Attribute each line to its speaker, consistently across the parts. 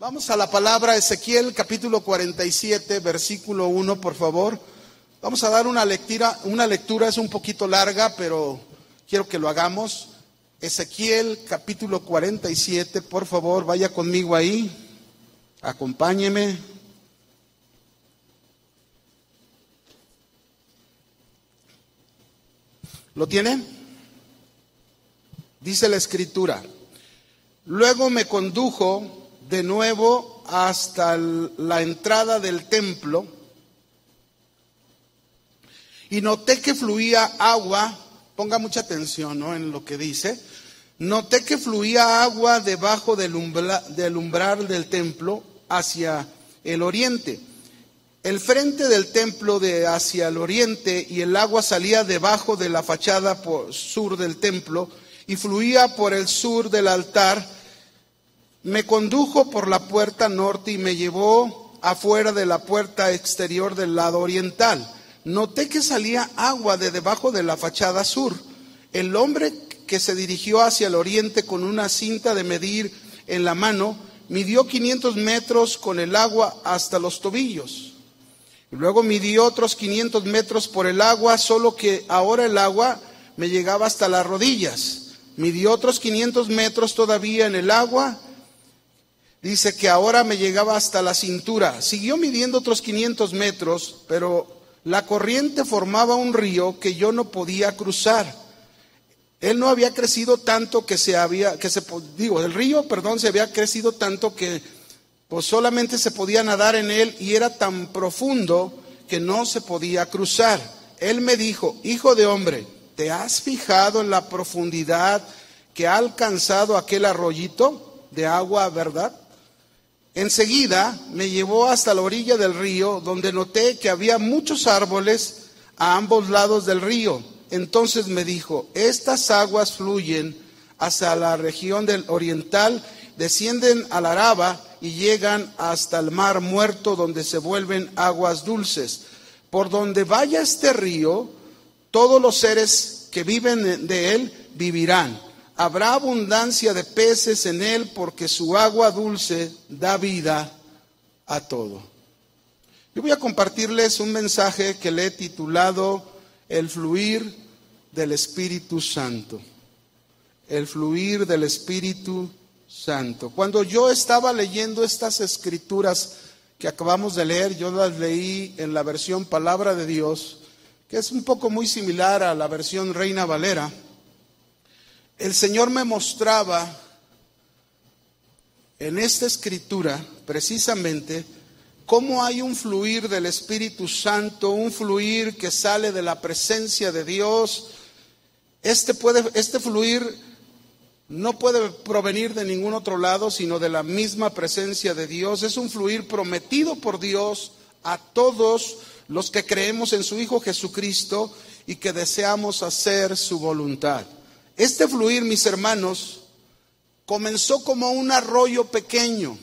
Speaker 1: Vamos a la palabra Ezequiel capítulo 47, versículo 1, por favor. Vamos a dar una lectura, una lectura es un poquito larga, pero quiero que lo hagamos. Ezequiel capítulo 47, por favor, vaya conmigo ahí. Acompáñeme. ¿Lo tiene? Dice la escritura. Luego me condujo de nuevo hasta la entrada del templo. Y noté que fluía agua, ponga mucha atención en lo que dice, noté que fluía agua debajo del, del umbral del templo hacia el oriente. El frente del templo de hacia el oriente y el agua salía debajo de la fachada por, sur del templo y fluía por el sur del altar me condujo por la puerta norte y me llevó afuera de la puerta exterior del lado oriental. Noté que salía agua de debajo de la fachada sur. El hombre que se dirigió hacia el oriente con una cinta de medir en la mano, midió 500 metros con el agua hasta los tobillos. Luego midió otros 500 metros por el agua, solo que ahora el agua me llegaba hasta las rodillas. Midió otros 500 metros todavía en el agua Dice que ahora me llegaba hasta la cintura. Siguió midiendo otros 500 metros, pero la corriente formaba un río que yo no podía cruzar. Él no había crecido tanto que se había, que se, digo, el río, perdón, se había crecido tanto que pues solamente se podía nadar en él y era tan profundo que no se podía cruzar. Él me dijo, hijo de hombre, ¿te has fijado en la profundidad que ha alcanzado aquel arroyito de agua, verdad? Enseguida me llevó hasta la orilla del río, donde noté que había muchos árboles a ambos lados del río. Entonces me dijo, estas aguas fluyen hacia la región del oriental, descienden al Araba y llegan hasta el mar muerto, donde se vuelven aguas dulces. Por donde vaya este río, todos los seres que viven de él vivirán habrá abundancia de peces en él porque su agua dulce da vida a todo. Yo voy a compartirles un mensaje que le he titulado El fluir del Espíritu Santo. El fluir del Espíritu Santo. Cuando yo estaba leyendo estas escrituras que acabamos de leer, yo las leí en la versión Palabra de Dios, que es un poco muy similar a la versión Reina Valera el Señor me mostraba en esta escritura precisamente cómo hay un fluir del Espíritu Santo, un fluir que sale de la presencia de Dios. Este, puede, este fluir no puede provenir de ningún otro lado, sino de la misma presencia de Dios. Es un fluir prometido por Dios a todos los que creemos en su Hijo Jesucristo y que deseamos hacer su voluntad. Este fluir, mis hermanos, comenzó como un arroyo pequeño,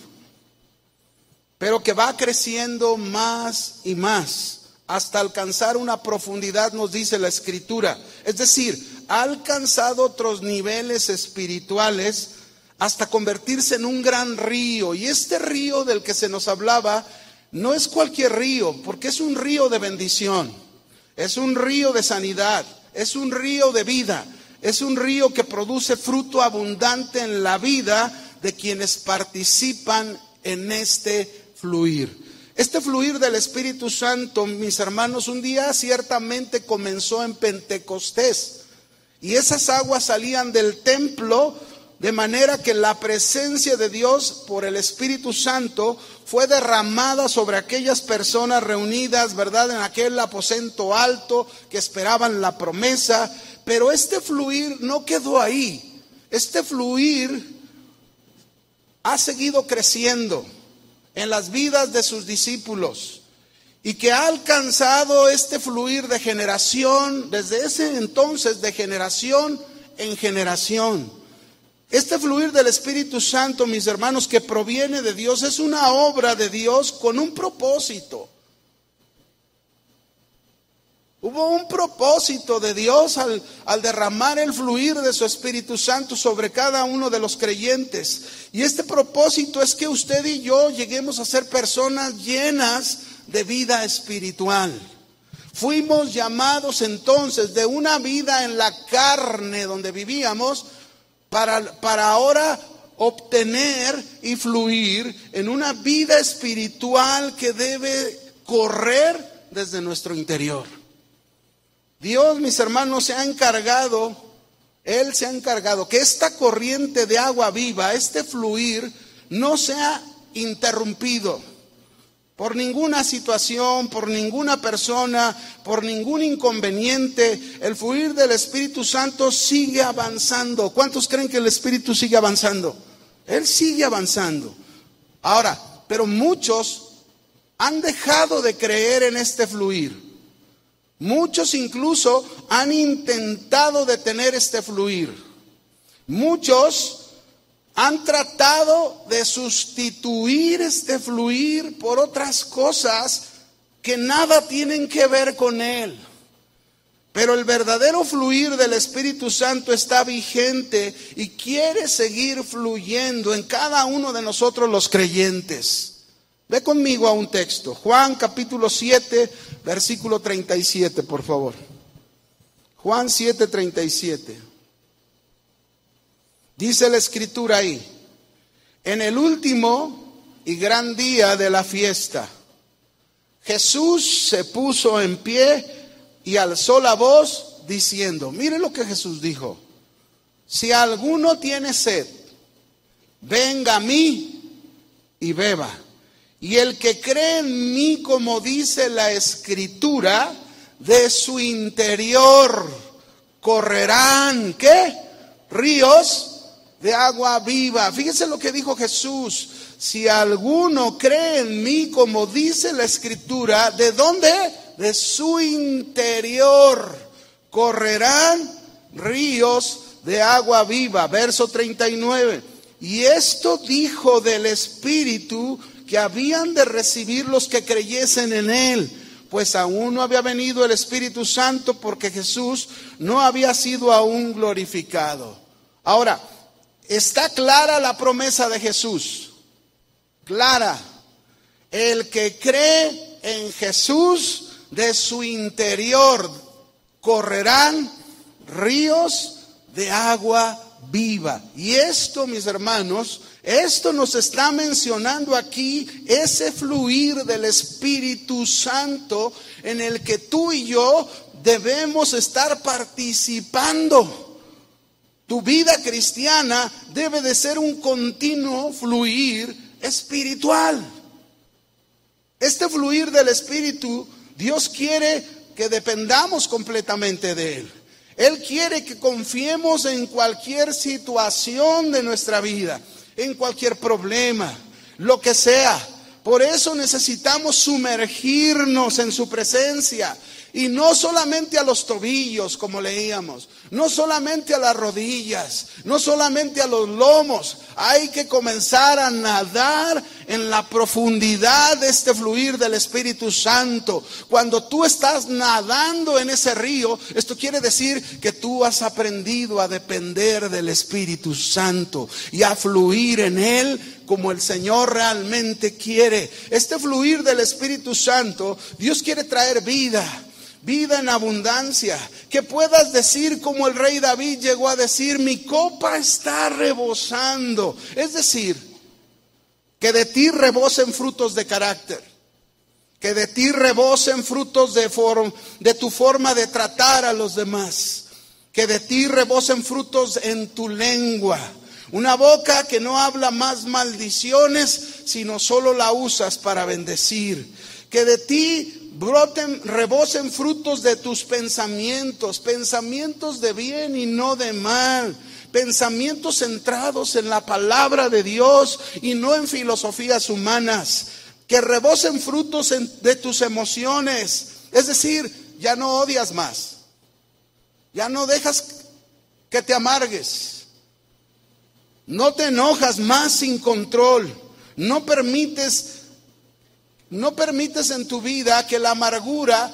Speaker 1: pero que va creciendo más y más hasta alcanzar una profundidad, nos dice la escritura. Es decir, ha alcanzado otros niveles espirituales hasta convertirse en un gran río. Y este río del que se nos hablaba no es cualquier río, porque es un río de bendición, es un río de sanidad, es un río de vida, es un río que produce fruto abundante en la vida de quienes participan en este fluir. Este fluir del Espíritu Santo, mis hermanos, un día ciertamente comenzó en Pentecostés. Y esas aguas salían del templo de manera que la presencia de Dios por el Espíritu Santo fue derramada sobre aquellas personas reunidas, ¿verdad? En aquel aposento alto que esperaban la promesa. Pero este fluir no quedó ahí. Este fluir ha seguido creciendo en las vidas de sus discípulos y que ha alcanzado este fluir de generación, desde ese entonces, de generación en generación. Este fluir del Espíritu Santo, mis hermanos, que proviene de Dios, es una obra de Dios con un propósito. Hubo un propósito de Dios al, derramar el fluir de su Espíritu Santo sobre cada uno de los creyentes. Y este propósito es que usted y yo lleguemos a ser personas llenas de vida espiritual. Fuimos llamados entonces de una vida en la carne donde vivíamos para ahora obtener y fluir en una vida espiritual que debe correr desde nuestro interior. Dios, mis hermanos, se ha encargado, Él se ha encargado que esta corriente de agua viva, este fluir, no sea interrumpido por ninguna situación, por ninguna persona, por ningún inconveniente. El fluir del Espíritu Santo sigue avanzando. ¿Cuántos creen que el Espíritu sigue avanzando? Él sigue avanzando. Ahora, pero muchos han dejado de creer en este fluir. Muchos incluso han intentado detener este fluir. Muchos han tratado de sustituir este fluir por otras cosas que nada tienen que ver con él. Pero el verdadero fluir del Espíritu Santo está vigente y quiere seguir fluyendo en cada uno de nosotros los creyentes. Ve conmigo a un texto, Juan capítulo 7, versículo 37, por favor. Juan 7, 37. Dice la escritura ahí, en el último y gran día de la fiesta, Jesús se puso en pie y alzó la voz diciendo, mire lo que Jesús dijo, si alguno tiene sed, venga a mí y beba. Y el que cree en mí, como dice la escritura, de su interior correrán, ¿qué? Ríos de agua viva. Fíjense lo que dijo Jesús. Si alguno cree en mí, como dice la escritura, ¿de dónde? de su interior correrán ríos de agua viva. Verso 39. Y esto dijo del Espíritu que habían de recibir los que creyesen en Él, pues aún no había venido el Espíritu Santo porque Jesús no había sido aún glorificado. Ahora, está clara la promesa de Jesús. Clara. El que cree en Jesús de su interior correrán ríos de agua viva. Y esto, mis hermanos, esto nos está mencionando aquí ese fluir del Espíritu Santo en el que tú y yo debemos estar participando. Tu vida cristiana debe de ser un continuo fluir espiritual. Este fluir del Espíritu Dios quiere que dependamos completamente de Él. Él quiere que confiemos en cualquier situación de nuestra vida, en cualquier problema, lo que sea. Por eso necesitamos sumergirnos en su presencia. Y no solamente a los tobillos, como leíamos, no solamente a las rodillas, no solamente a los lomos. Hay que comenzar a nadar en la profundidad de este fluir del Espíritu Santo. Cuando tú estás nadando en ese río, esto quiere decir que tú has aprendido a depender del Espíritu Santo y a fluir en él como el Señor realmente quiere. Este fluir del Espíritu Santo, Dios quiere traer vida vida en abundancia, que puedas decir como el rey David llegó a decir, mi copa está rebosando. Es decir, que de ti rebosen frutos de carácter, que de ti rebosen frutos de, de tu forma de tratar a los demás, que de ti rebosen frutos en tu lengua. Una boca que no habla más maldiciones, sino solo la usas para bendecir. Que de ti broten, rebosen frutos de tus pensamientos, pensamientos de bien y no de mal, pensamientos centrados en la palabra de Dios y no en filosofías humanas, que rebosen frutos de tus emociones, es decir, ya no odias más, ya no dejas que te amargues, no te enojas más sin control, no permites no permites en tu vida que la amargura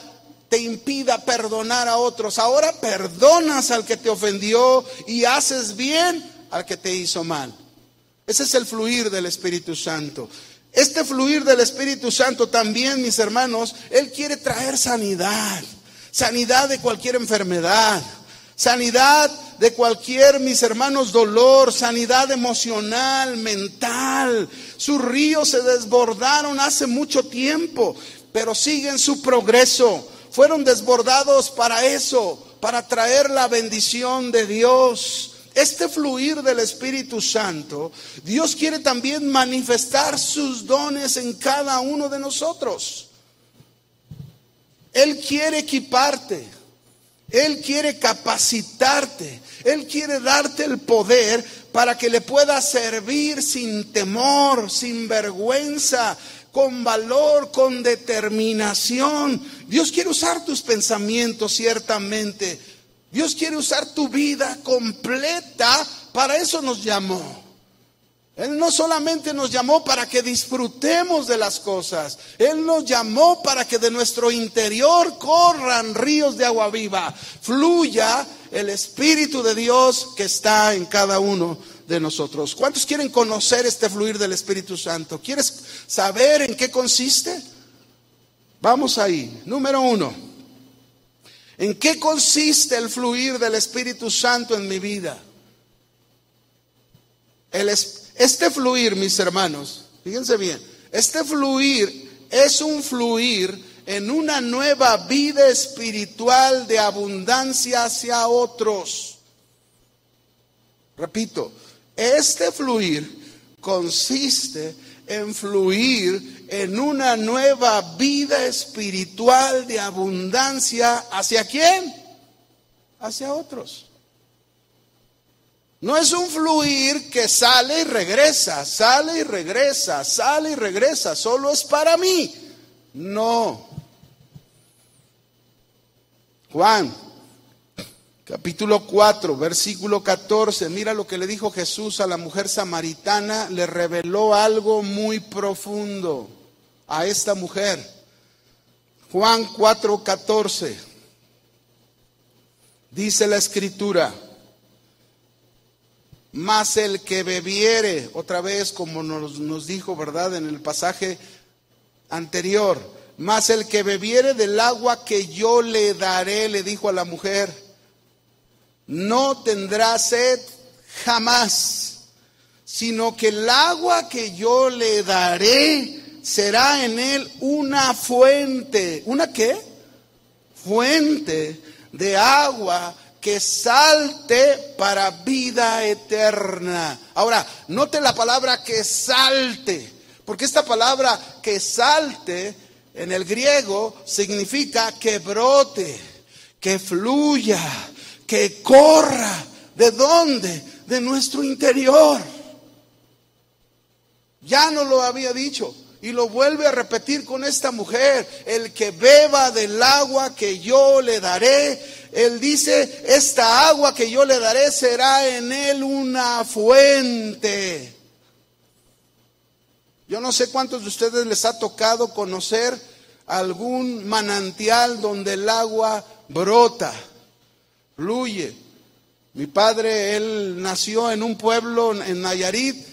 Speaker 1: te impida perdonar a otros. Ahora perdonas al que te ofendió y haces bien al que te hizo mal. Ese es el fluir del Espíritu Santo. Este fluir del Espíritu Santo también, mis hermanos, Él quiere traer sanidad, sanidad de cualquier enfermedad, sanidad de cualquier, mis hermanos, dolor, sanidad emocional, mental. Sus ríos se desbordaron hace mucho tiempo, pero siguen su progreso. Fueron desbordados para eso, para traer la bendición de Dios. Este fluir del Espíritu Santo, Dios quiere también manifestar sus dones en cada uno de nosotros. Él quiere equiparte, Él quiere capacitarte, Él quiere darte el poder para que le puedas servir sin temor, sin vergüenza, con valor, con determinación. Dios quiere usar tus pensamientos ciertamente Dios quiere usar tu vida completa, para eso nos llamó. Él no solamente nos llamó para que disfrutemos de las cosas, Él nos llamó para que de nuestro interior corran ríos de agua viva, fluya el Espíritu de Dios que está en cada uno de nosotros. ¿Cuántos quieren conocer este fluir del Espíritu Santo? ¿Quieres saber en qué consiste? Vamos ahí. Número uno. ¿En qué consiste el fluir del Espíritu Santo en mi vida? Este fluir, mis hermanos, fíjense bien, este fluir es un fluir en una nueva vida espiritual de abundancia hacia otros. Repito, este fluir consiste en fluir en una nueva vida espiritual de abundancia. ¿Hacia quién? Hacia otros. No es un fluir que sale y regresa, sale y regresa, sale y regresa, solo es para mí. No. Juan Capítulo 4, versículo 14. Mira lo que le dijo Jesús a la mujer samaritana. Le reveló algo muy profundo a esta mujer. Juan 4, 14. Dice la escritura. Mas el que bebiere, otra vez como nos, nos dijo, ¿verdad? En el pasaje anterior. Mas el que bebiere del agua que yo le daré, le dijo a la mujer no tendrá sed jamás, sino que el agua que yo le daré será en él una fuente. ¿Una qué? Fuente de agua que salte para vida eterna. Ahora, note la palabra que salte, porque esta palabra que salte en el griego significa que brote, que fluya, que corra. ¿De dónde? De nuestro interior. Ya no lo había dicho. Y lo vuelve a repetir con esta mujer. El que beba del agua que yo le daré. Él dice, esta agua que yo le daré será en él una fuente. Yo no sé cuántos de ustedes les ha tocado conocer algún manantial donde el agua brota fluye. Mi padre, él nació en un pueblo en Nayarit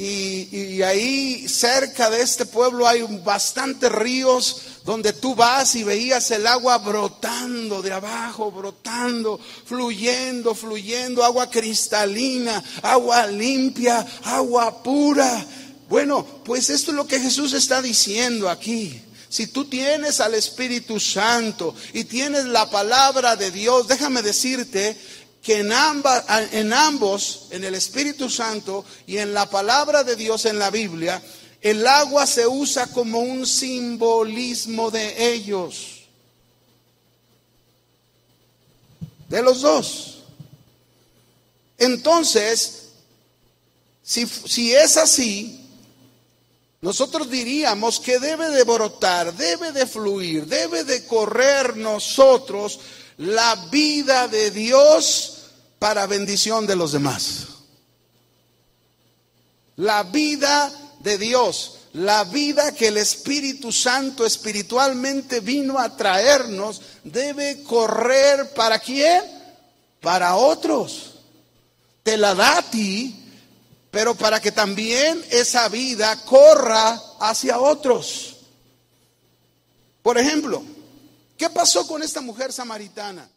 Speaker 1: y, ahí cerca de este pueblo hay bastantes ríos donde tú vas y veías el agua brotando de abajo, brotando, fluyendo, fluyendo, agua cristalina, agua limpia, agua pura. Bueno, pues esto es lo que Jesús está diciendo aquí. Si tú tienes al Espíritu Santo y tienes la palabra de Dios, déjame decirte que en, en ambos, en el Espíritu Santo y en la palabra de Dios en la Biblia, el agua se usa como un simbolismo de ellos. De los dos. Entonces, si, si es así, nosotros diríamos que debe de brotar, debe de fluir, debe de correr nosotros la vida de Dios para bendición de los demás. La vida de Dios. la vida que el Espíritu Santo espiritualmente vino a traernos debe correr para quién? Para otros. Te la da a ti, pero para que también esa vida corra hacia otros. Por ejemplo, ¿qué pasó con esta mujer samaritana?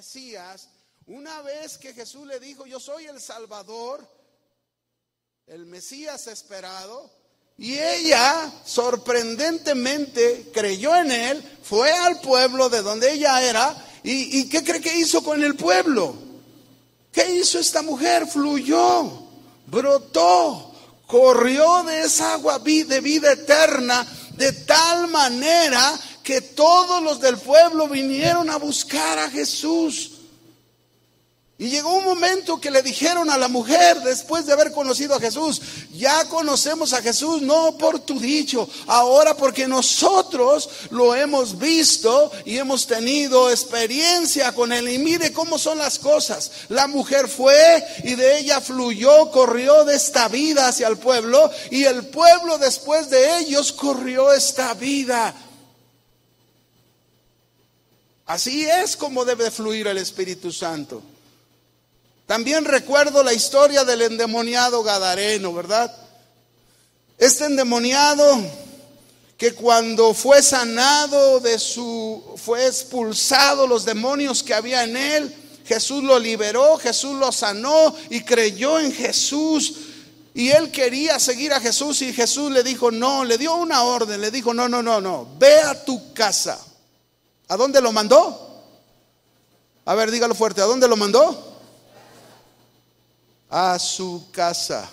Speaker 1: Mesías una vez que Jesús le dijo, yo soy el Salvador, el Mesías esperado, y ella sorprendentemente creyó en él, fue al pueblo de donde ella era, y, ¿qué cree que hizo con el pueblo? ¿Qué hizo esta mujer? Fluyó, brotó, corrió de esa agua de vida eterna de tal manera que todos los del pueblo vinieron a buscar a Jesús. Y llegó un momento que le dijeron a la mujer, después de haber conocido a Jesús, ya conocemos a Jesús no por tu dicho, ahora porque nosotros lo hemos visto y hemos tenido experiencia con él. Y mire cómo son las cosas. La mujer fue y de ella fluyó, corrió de esta vida hacia el pueblo y el pueblo después de ellos corrió esta vida. Así es como debe fluir el Espíritu Santo. También recuerdo la historia del endemoniado Gadareno, ¿verdad? Este endemoniado que cuando fue sanado de su, fue expulsado los demonios que había en él, Jesús lo liberó, Jesús lo sanó y creyó en Jesús. Y él quería seguir a Jesús y Jesús le dijo, no, le dio una orden, le dijo, no, no, no, no, ve a tu casa. ¿A dónde lo mandó? A ver, dígalo fuerte, ¿a dónde lo mandó? a su casa.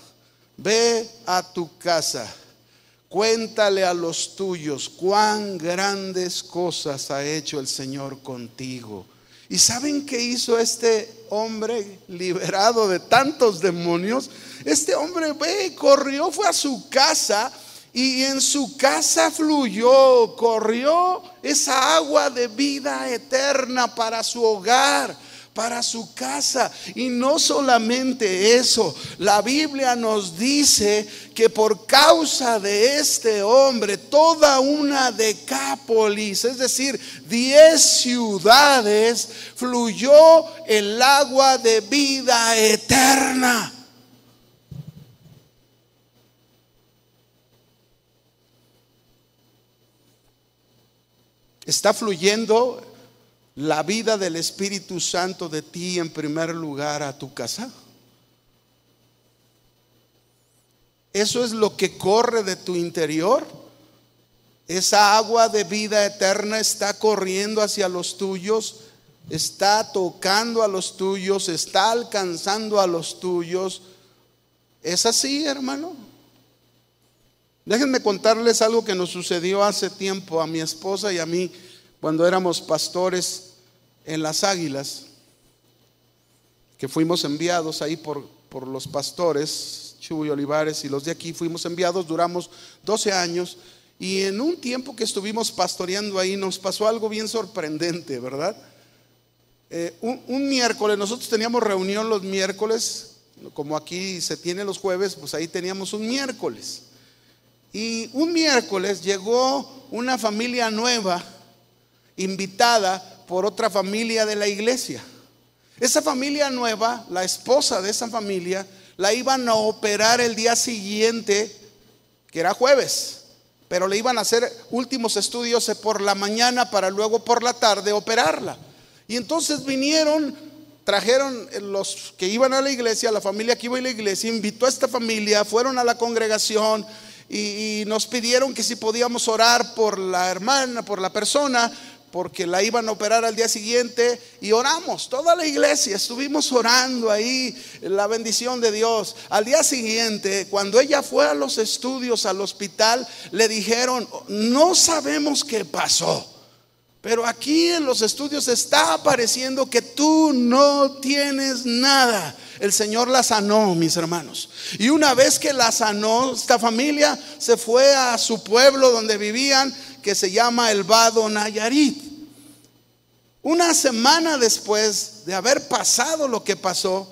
Speaker 1: Ve a tu casa. Cuéntale a los tuyos cuán grandes cosas ha hecho el Señor contigo. ¿Y saben qué hizo este hombre liberado de tantos demonios? Este hombre ve, corrió, fue a su casa y en su casa fluyó, corrió esa agua de vida eterna para su hogar para su casa. Y no solamente eso, la Biblia nos dice que por causa de este hombre, toda una decápolis, es decir, diez ciudades, fluyó el agua de vida eterna. Está fluyendo la vida del Espíritu Santo de ti en primer lugar a tu casa? ¿Eso es lo que corre de tu interior? Esa agua de vida eterna está corriendo hacia los tuyos, está tocando a los tuyos, está alcanzando a los tuyos. ¿Es así, hermano? Déjenme contarles algo que nos sucedió hace tiempo a mi esposa y a mí cuando éramos pastores en las águilas, que fuimos enviados ahí por, por los pastores, Chuy y Olivares y los de aquí, fuimos enviados, duramos 12 años y en un tiempo que estuvimos pastoreando ahí nos pasó algo bien sorprendente, ¿verdad? Eh, un, un, miércoles, nosotros teníamos reunión los miércoles, como aquí se tiene los jueves, pues ahí teníamos un miércoles. Y un miércoles llegó una familia nueva, invitada por otra familia de la iglesia. Esa familia nueva, la esposa de esa familia, la iban a operar el día siguiente, que era jueves, pero le iban a hacer últimos estudios por la mañana para luego por la tarde operarla. Y entonces vinieron, trajeron los que iban a la iglesia, la familia que iba a la iglesia, invitó a esta familia, fueron a la congregación y, nos pidieron que si podíamos orar por la hermana, por la persona, porque la iban a operar al día siguiente y oramos, toda la iglesia estuvimos orando ahí, la bendición de Dios. Al día siguiente, cuando ella fue a los estudios al hospital, le dijeron, no sabemos qué pasó. Pero aquí en los estudios está apareciendo que tú no tienes nada. El Señor la sanó, mis hermanos. Y una vez que la sanó, esta familia se fue a su pueblo donde vivían, que se llama El Vado Nayarit. Una semana después de haber pasado lo que pasó,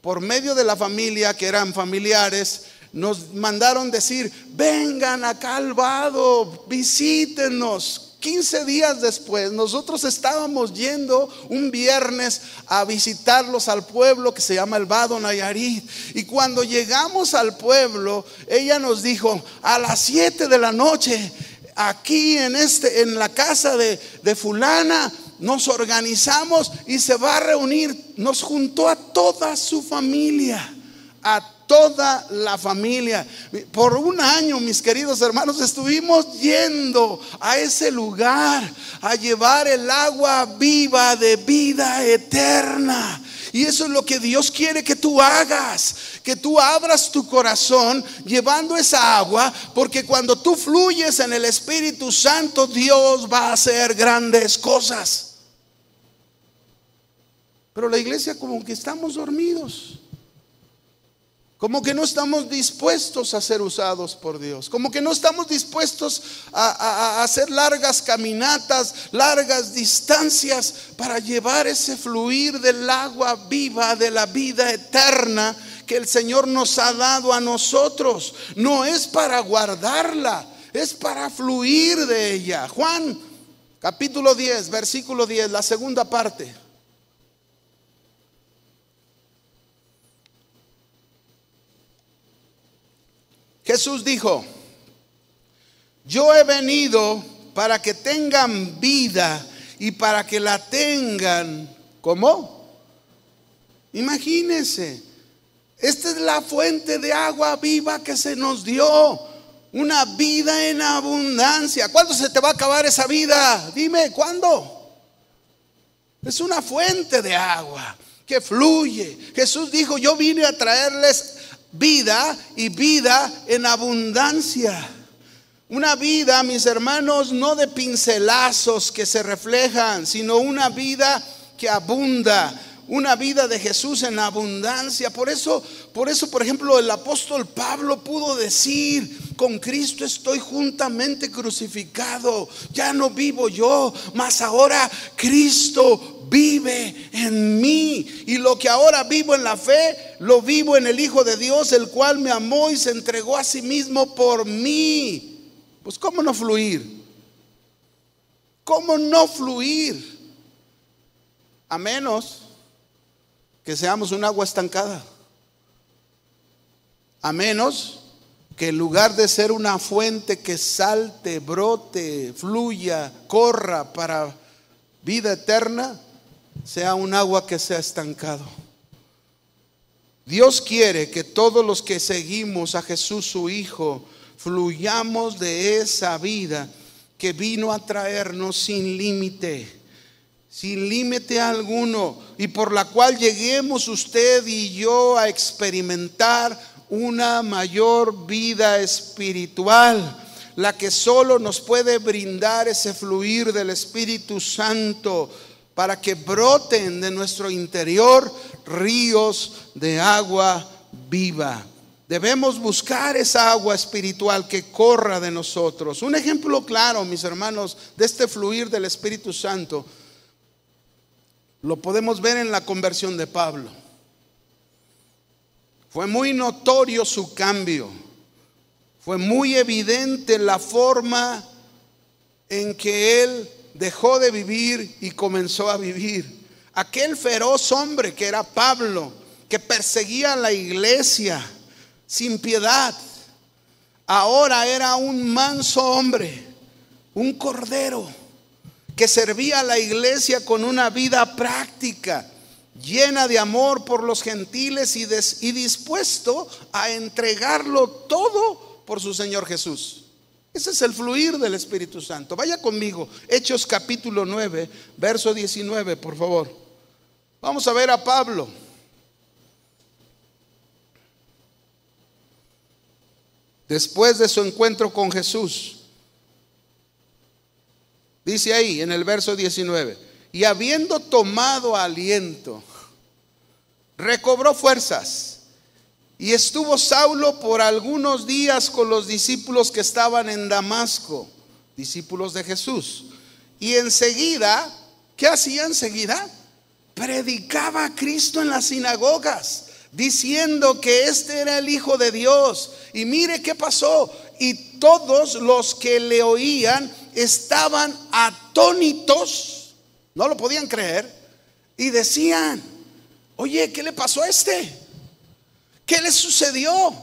Speaker 1: por medio de la familia, que eran familiares, nos mandaron decir, vengan acá al vado, visítenos. 15 días después, nosotros estábamos yendo un viernes a visitarlos al pueblo que se llama el Vado Nayarit. Y cuando llegamos al pueblo, ella nos dijo, a las 7 de la noche, aquí en, este, en la casa de, de fulana, nos organizamos y se va a reunir. Nos juntó a toda su familia, a toda la familia. Por un año, mis queridos hermanos, estuvimos yendo a ese lugar a llevar el agua viva de vida eterna. Y eso es lo que Dios quiere que tú hagas, que tú abras tu corazón llevando esa agua, porque cuando tú fluyes en el Espíritu Santo, Dios va a hacer grandes cosas. Pero la iglesia como que estamos dormidos. Como que no estamos dispuestos a ser usados por Dios. Como que no estamos dispuestos a, hacer largas caminatas, largas distancias para llevar ese fluir del agua viva, de la vida eterna que el Señor nos ha dado a nosotros. No es para guardarla, es para fluir de ella. Juan capítulo 10, versículo 10, la segunda parte. Jesús dijo, yo he venido para que tengan vida y para que la tengan, ¿cómo? Imagínense, esta es la fuente de agua viva que se nos dio, una vida en abundancia. ¿Cuándo se te va a acabar esa vida? Dime, ¿cuándo? Es una fuente de agua que fluye. Jesús dijo, yo vine a traerles vida y vida en abundancia. Una vida, mis hermanos, no de pincelazos que se reflejan, sino una vida que abunda, una vida de Jesús en abundancia. Por eso, por eso, por ejemplo, el apóstol Pablo pudo decir, con Cristo estoy juntamente crucificado, ya no vivo yo, mas ahora Cristo vive en mí. Y lo que ahora vivo en la fe, lo vivo en el Hijo de Dios, el cual me amó y se entregó a sí mismo por mí. Pues ¿cómo no fluir? ¿Cómo no fluir? A menos que seamos un agua estancada. A menos que en lugar de ser una fuente que salte, brote, fluya, corra para vida eterna, sea un agua que se ha estancado. Dios quiere que todos los que seguimos a Jesús su Hijo fluyamos de esa vida que vino a traernos sin límite, sin límite alguno, y por la cual lleguemos usted y yo a experimentar una mayor vida espiritual, la que solo nos puede brindar ese fluir del Espíritu Santo para que broten de nuestro interior ríos de agua viva. Debemos buscar esa agua espiritual que corra de nosotros. Un ejemplo claro, mis hermanos, de este fluir del Espíritu Santo, lo podemos ver en la conversión de Pablo. Fue muy notorio su cambio. Fue muy evidente la forma en que él dejó de vivir y comenzó a vivir. Aquel feroz hombre que era Pablo, que perseguía a la iglesia sin piedad, ahora era un manso hombre, un cordero, que servía a la iglesia con una vida práctica, llena de amor por los gentiles y, dispuesto a entregarlo todo por su Señor Jesús. Ese es el fluir del Espíritu Santo. Vaya conmigo, Hechos capítulo 9, verso 19, por favor. Vamos a ver a Pablo. Después de su encuentro con Jesús, dice ahí en el verso 19, y habiendo tomado aliento, recobró fuerzas y estuvo Saulo por algunos días con los discípulos que estaban en Damasco, discípulos de Jesús. Y enseguida, ¿qué hacía enseguida? Predicaba a Cristo en las sinagogas, diciendo que este era el Hijo de Dios. Y mire qué pasó. Y todos los que le oían estaban atónitos, no lo podían creer, y decían, oye, ¿qué le pasó a este? ¿Qué le sucedió?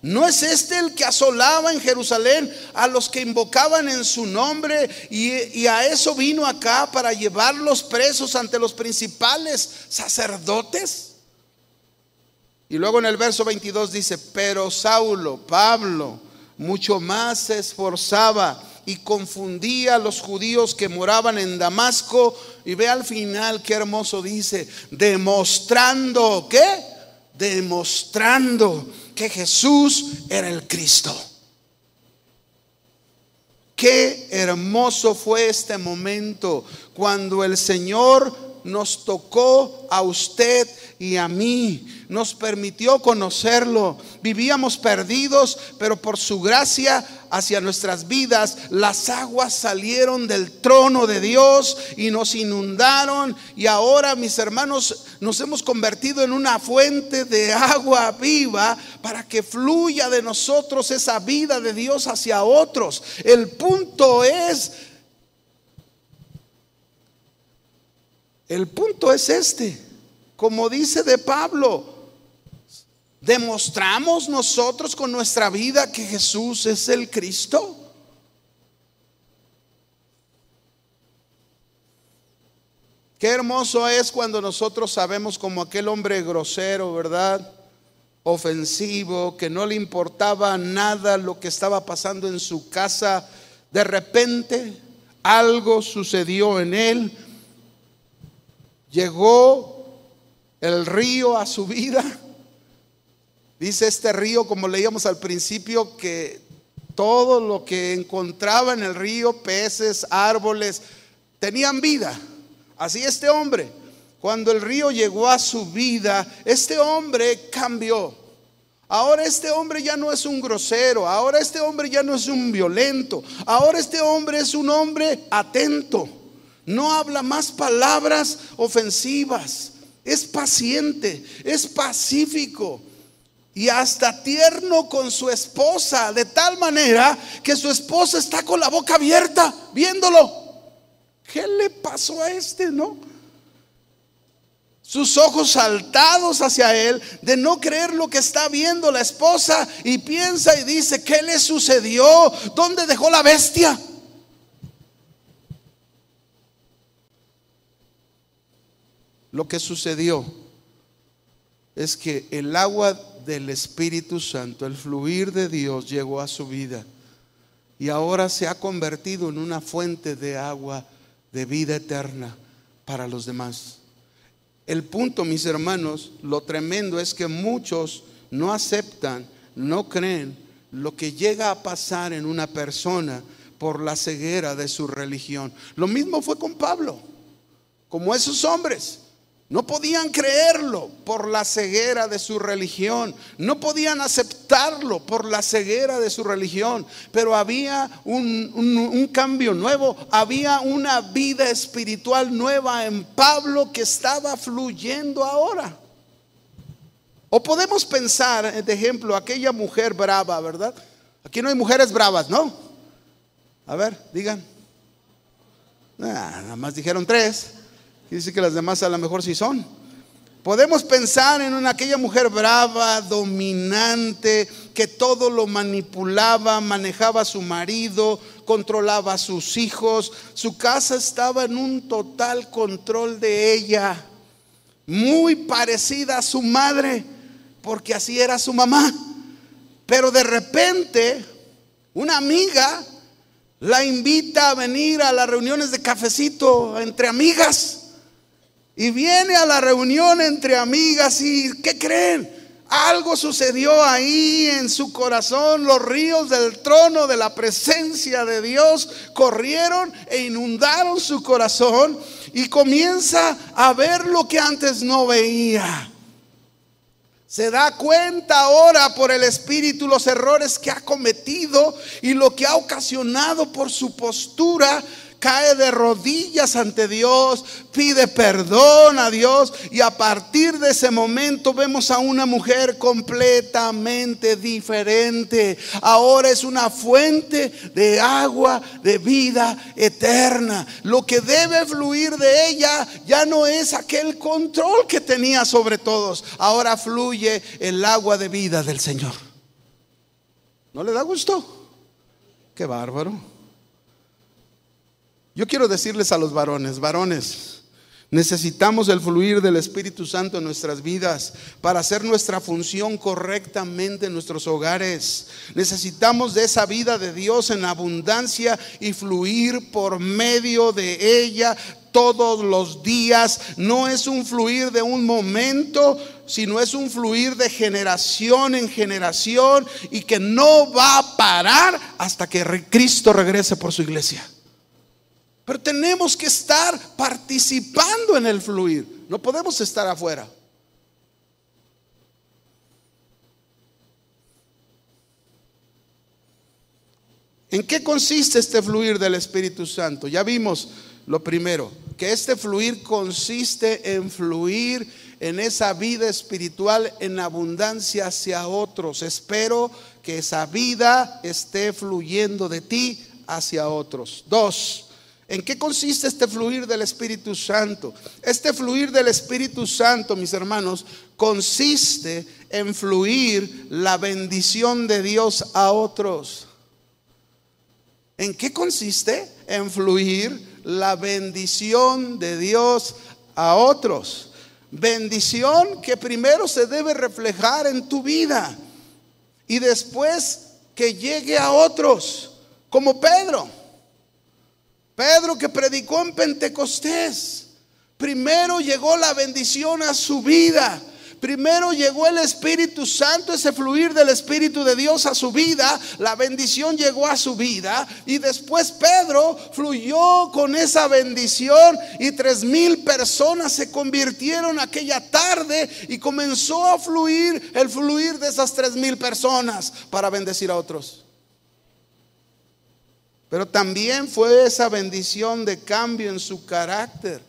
Speaker 1: ¿No es este el que asolaba en Jerusalén a los que invocaban en su nombre y, y, a eso vino acá para llevarlos presos ante los principales sacerdotes? Y luego en el verso 22 dice, pero Saulo, Pablo, mucho más se esforzaba y confundía a los judíos que moraban en Damasco. Y ve al final qué hermoso dice, demostrando, ¿qué? Demostrando que Jesús era el Cristo. Qué hermoso fue este momento cuando el Señor nos tocó a usted y a mí, nos permitió conocerlo. Vivíamos perdidos, pero por su gracia hacia nuestras vidas, las aguas salieron del trono de Dios y nos inundaron. Y ahora, mis hermanos, nos hemos convertido en una fuente de agua viva para que fluya de nosotros esa vida de Dios hacia otros. El punto es El punto es este, como dice de Pablo, ¿demostramos nosotros con nuestra vida que Jesús es el Cristo? Qué hermoso es cuando nosotros sabemos como aquel hombre grosero, ¿verdad? Ofensivo, que no le importaba nada lo que estaba pasando en su casa. De repente algo sucedió en él llegó el río a su vida. Dice este río, como leíamos al principio, que todo lo que encontraba en el río, peces, árboles, tenían vida. Así este hombre, cuando el río llegó a su vida, este hombre cambió. Ahora este hombre ya no es un grosero, ahora este hombre ya no es un violento, ahora este hombre es un hombre atento. No habla más palabras ofensivas. Es paciente, es pacífico y hasta tierno con su esposa, de tal manera que su esposa está con la boca abierta viéndolo. ¿Qué le pasó a este, no? Sus ojos saltados hacia él de no creer lo que está viendo la esposa y piensa y dice, ¿qué le sucedió? ¿Dónde dejó la bestia? Lo que sucedió es que el agua del Espíritu Santo, el fluir de Dios llegó a su vida y ahora se ha convertido en una fuente de agua de vida eterna para los demás. El punto, mis hermanos, lo tremendo es que muchos no aceptan, no creen lo que llega a pasar en una persona por la ceguera de su religión. Lo mismo fue con Pablo, como esos hombres. No podían creerlo por la ceguera de su religión. No podían aceptarlo por la ceguera de su religión. Pero había un, cambio nuevo. Había una vida espiritual nueva en Pablo que estaba fluyendo ahora. O podemos pensar, de ejemplo, aquella mujer brava, ¿verdad? Aquí no hay mujeres bravas, ¿no? A ver, digan. nada más dijeron tres dice que las demás a lo mejor sí son. Podemos pensar en aquella mujer brava, dominante, que todo lo manipulaba, manejaba a su marido, controlaba a sus hijos. Su casa estaba en un total control de ella. Muy parecida a su madre, porque así era su mamá. Pero de repente, una amiga la invita a venir a las reuniones de cafecito entre amigas. Y viene a la reunión entre amigas y ¿qué creen? Algo sucedió ahí en su corazón. Los ríos del trono de la presencia de Dios corrieron e inundaron su corazón y comienza a ver lo que antes no veía. Se da cuenta ahora por el Espíritu los errores que ha cometido y lo que ha ocasionado por su postura cae de rodillas ante Dios, pide perdón a Dios y a partir de ese momento vemos a una mujer completamente diferente. Ahora es una fuente de agua de vida eterna. Lo que debe fluir de ella ya no es aquel control que tenía sobre todos. Ahora fluye el agua de vida del Señor. ¿No le da gusto? Qué bárbaro. Yo quiero decirles a los varones, varones, necesitamos el fluir del Espíritu Santo en nuestras vidas para hacer nuestra función correctamente en nuestros hogares. Necesitamos de esa vida de Dios en abundancia y fluir por medio de ella todos los días. No es un fluir de un momento, sino es un fluir de generación en generación y que no va a parar hasta que Cristo regrese por su iglesia. Pero tenemos que estar participando en el fluir, no podemos estar afuera. ¿En qué consiste este fluir del Espíritu Santo? Ya vimos lo primero, que este fluir consiste en fluir en esa vida espiritual en abundancia hacia otros. Espero que esa vida esté fluyendo de ti hacia otros. Dos, ¿en qué consiste este fluir del Espíritu Santo? Este fluir del Espíritu Santo, mis hermanos, consiste en fluir la bendición de Dios a otros. ¿En qué consiste? En fluir la bendición de Dios a otros. Bendición que primero se debe reflejar en tu vida y después que llegue a otros, como Pedro. Pedro que predicó en Pentecostés. Primero llegó la bendición a su vida Primero llegó el Espíritu Santo, ese fluir del Espíritu de Dios a su vida, la bendición llegó a su vida y después Pedro fluyó con esa bendición y tres mil personas se convirtieron aquella tarde y comenzó a fluir el fluir de esas tres mil personas para bendecir a otros. Pero también fue esa bendición de cambio en su carácter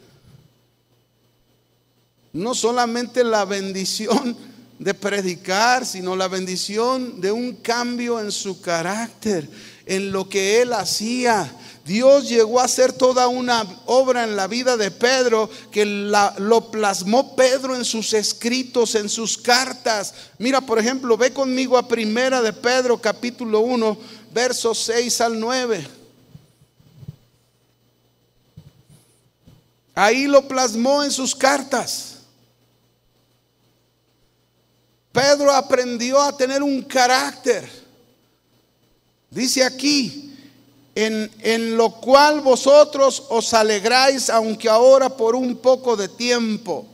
Speaker 1: no solamente la bendición de predicar, sino la bendición de un cambio en su carácter, en lo que él hacía. Dios llegó a hacer toda una obra en la vida de Pedro que lo plasmó Pedro en sus escritos, en sus cartas. Mira, por ejemplo, ve conmigo a Primera de Pedro capítulo 1, versos 6 al 9. Ahí lo plasmó en sus cartas. Pedro aprendió a tener un carácter. Dice aquí, en, en, lo cual vosotros os alegráis, aunque ahora por un poco de tiempo.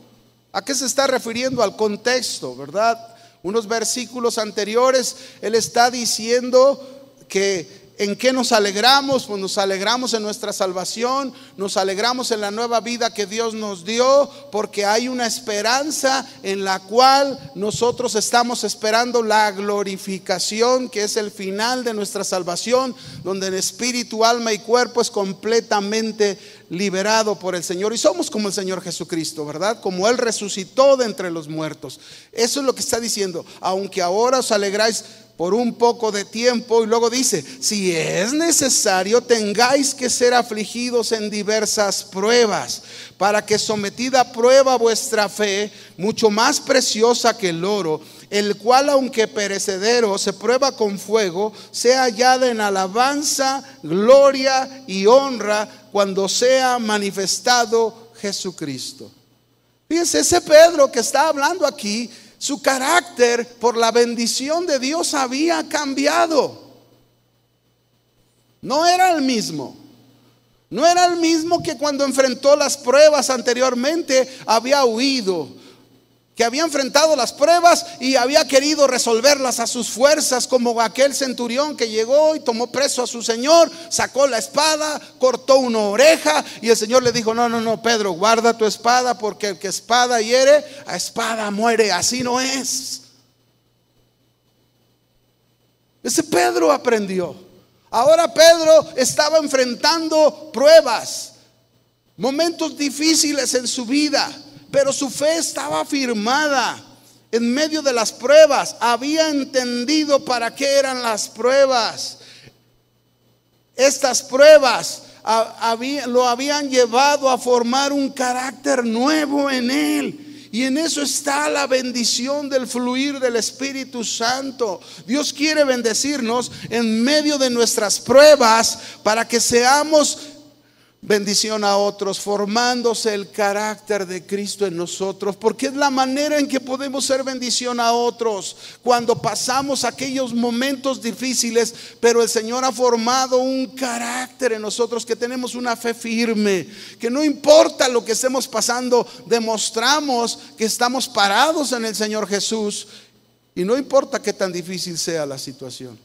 Speaker 1: ¿A qué se está refiriendo? Al contexto, ¿verdad? Unos versículos anteriores, él está diciendo que ¿En qué nos alegramos? Pues nos alegramos en nuestra salvación, nos alegramos en la nueva vida que Dios nos dio, porque hay una esperanza en la cual nosotros estamos esperando la glorificación, que es el final de nuestra salvación, donde el espíritu, alma y cuerpo es completamente liberado por el Señor. Y somos como el Señor Jesucristo, ¿verdad? Como Él resucitó de entre los muertos. Eso es lo que está diciendo. Aunque ahora os alegráis por un poco de tiempo y luego dice, si es necesario, tengáis que ser afligidos en diversas pruebas, para que sometida a prueba vuestra fe, mucho más preciosa que el oro, el cual aunque perecedero se prueba con fuego, sea hallada en alabanza, gloria y honra cuando sea manifestado Jesucristo. Fíjense, ese Pedro que está hablando aquí su carácter por la bendición de Dios había cambiado. No era el mismo. No era el mismo que cuando enfrentó las pruebas anteriormente había huido, que había enfrentado las pruebas y había querido resolverlas a sus fuerzas, como aquel centurión que llegó y tomó preso a su señor, sacó la espada, cortó una oreja y el Señor le dijo, no, no, no, Pedro, guarda tu espada porque el que espada hiere, a espada muere, así no es. Ese Pedro aprendió Ahora Pedro estaba enfrentando pruebas, momentos difíciles en su vida, pero su fe estaba firmada en medio de las pruebas. Había entendido para qué eran las pruebas. Estas pruebas lo habían llevado a formar un carácter nuevo en él. Y en eso está la bendición del fluir del Espíritu Santo. Dios quiere bendecirnos en medio de nuestras pruebas para que seamos bendición a otros, formándose el carácter de Cristo en nosotros, porque es la manera en que podemos ser bendición a otros cuando pasamos aquellos momentos difíciles, pero el Señor ha formado un carácter en nosotros, que tenemos una fe firme, que no importa lo que estemos pasando, demostramos que estamos parados en el Señor Jesús y no importa qué tan difícil sea la situación.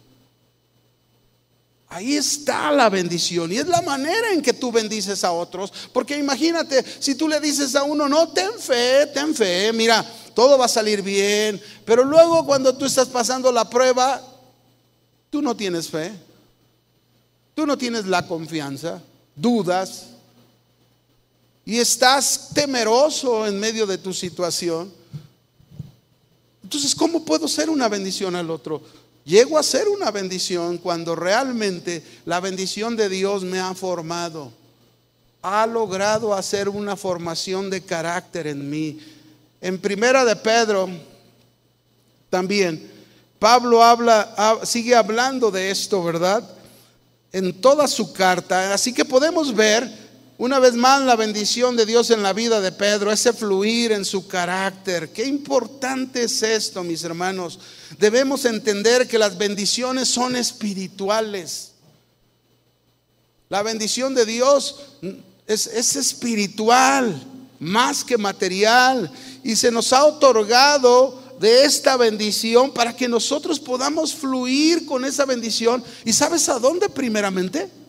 Speaker 1: Ahí está la bendición y es la manera en que tú bendices a otros. Porque imagínate, si tú le dices a uno, no, ten fe, ten fe, mira, todo va a salir bien. Pero luego cuando tú estás pasando la prueba, tú no tienes fe. Tú no tienes la confianza, dudas. Y estás temeroso en medio de tu situación. Entonces, ¿cómo puedo ser una bendición al otro? Llego a ser una bendición cuando realmente la bendición de Dios me ha formado. Ha logrado hacer una formación de carácter en mí. En primera de Pedro también Pablo habla sigue hablando de esto, ¿verdad? En toda su carta, así que podemos ver una vez más la bendición de Dios en la vida de Pedro, ese fluir en su carácter. Qué importante es esto, mis hermanos. Debemos entender que las bendiciones son espirituales. La bendición de Dios es, es espiritual, más que material. Y se nos ha otorgado de esta bendición para que nosotros podamos fluir con esa bendición. ¿Y sabes a dónde primeramente?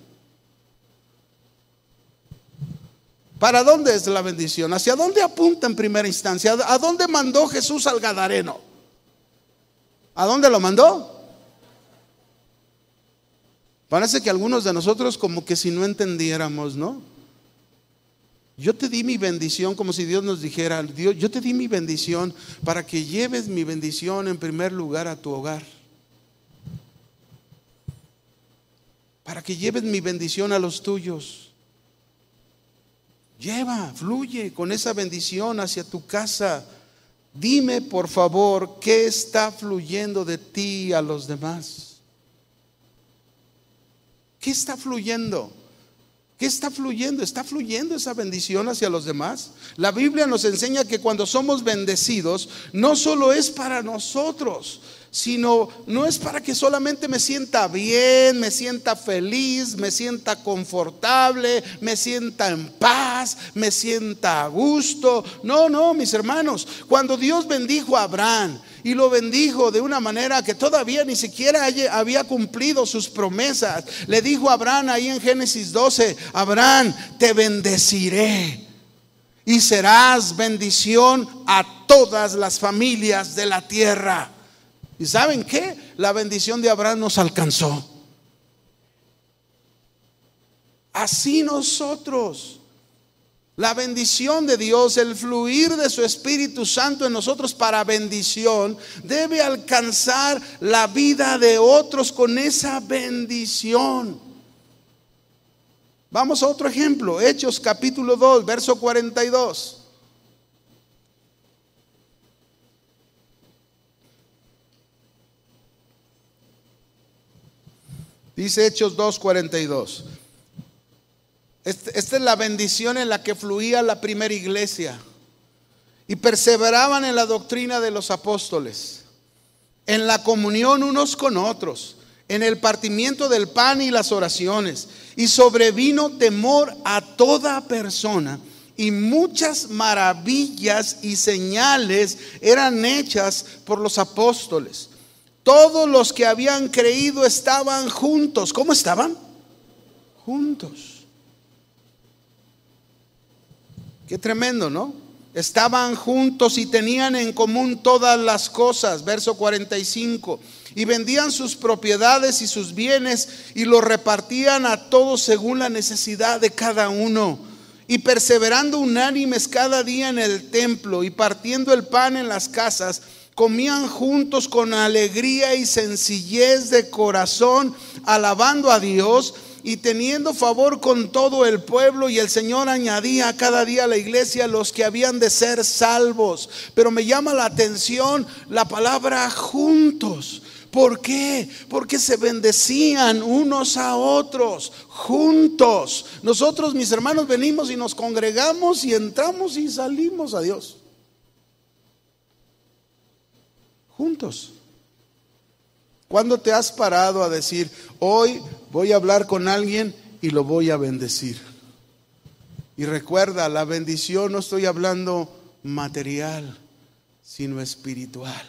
Speaker 1: ¿Para dónde es la bendición? ¿Hacia dónde apunta en primera instancia? ¿A dónde mandó Jesús al Gadareno? ¿A dónde lo mandó? Parece que algunos de nosotros como que si no entendiéramos, ¿no? Yo te di mi bendición como si Dios nos dijera, Dios, yo te di mi bendición para que lleves mi bendición en primer lugar a tu hogar. Para que lleves mi bendición a los tuyos. Lleva, fluye con esa bendición hacia tu casa. Dime, por favor, qué está fluyendo de ti a los demás. ¿Qué está fluyendo? ¿Qué está fluyendo? ¿Está fluyendo esa bendición hacia los demás? La Biblia nos enseña que cuando somos bendecidos, no solo es para nosotros, sino no es para que solamente me sienta bien, me sienta feliz, me sienta confortable, me sienta en paz, me sienta a gusto. No, no, mis hermanos, cuando Dios bendijo a Abraham y lo bendijo de una manera que todavía ni siquiera había cumplido sus promesas, le dijo a Abraham ahí en Génesis 12, Abraham, te bendeciré y serás bendición a todas las familias de la tierra. ¿Y saben qué? La bendición de Abraham nos alcanzó. Así nosotros. La bendición de Dios, el fluir de su Espíritu Santo en nosotros para bendición, debe alcanzar la vida de otros con esa bendición. Vamos a otro ejemplo, Hechos capítulo 2, verso 42. Dice Hechos 2.42. Este, esta es la bendición en la que fluía la primera iglesia. Y perseveraban en la doctrina de los apóstoles, en la comunión unos con otros, en el partimiento del pan y las oraciones. Y sobrevino temor a toda persona. Y muchas maravillas y señales eran hechas por los apóstoles. Todos los que habían creído estaban juntos. ¿Cómo estaban? Juntos. Qué tremendo, ¿no? estaban juntos y tenían en común todas las cosas. Verso 45. Y vendían sus propiedades y sus bienes y los repartían a todos según la necesidad de cada uno. Y perseverando unánimes cada día en el templo y partiendo el pan en las casas, comían juntos con alegría y sencillez de corazón, alabando a Dios y teniendo favor con todo el pueblo y el Señor añadía cada día a la iglesia los que habían de ser salvos. Pero me llama la atención la palabra juntos. ¿Por qué? Porque se bendecían unos a otros, juntos. Nosotros, mis hermanos, venimos y nos congregamos y entramos y salimos a Dios. Juntos. ¿Cuándo te has parado a decir, hoy voy a hablar con alguien y lo voy a bendecir? Y recuerda, la bendición no estoy hablando material, sino espiritual.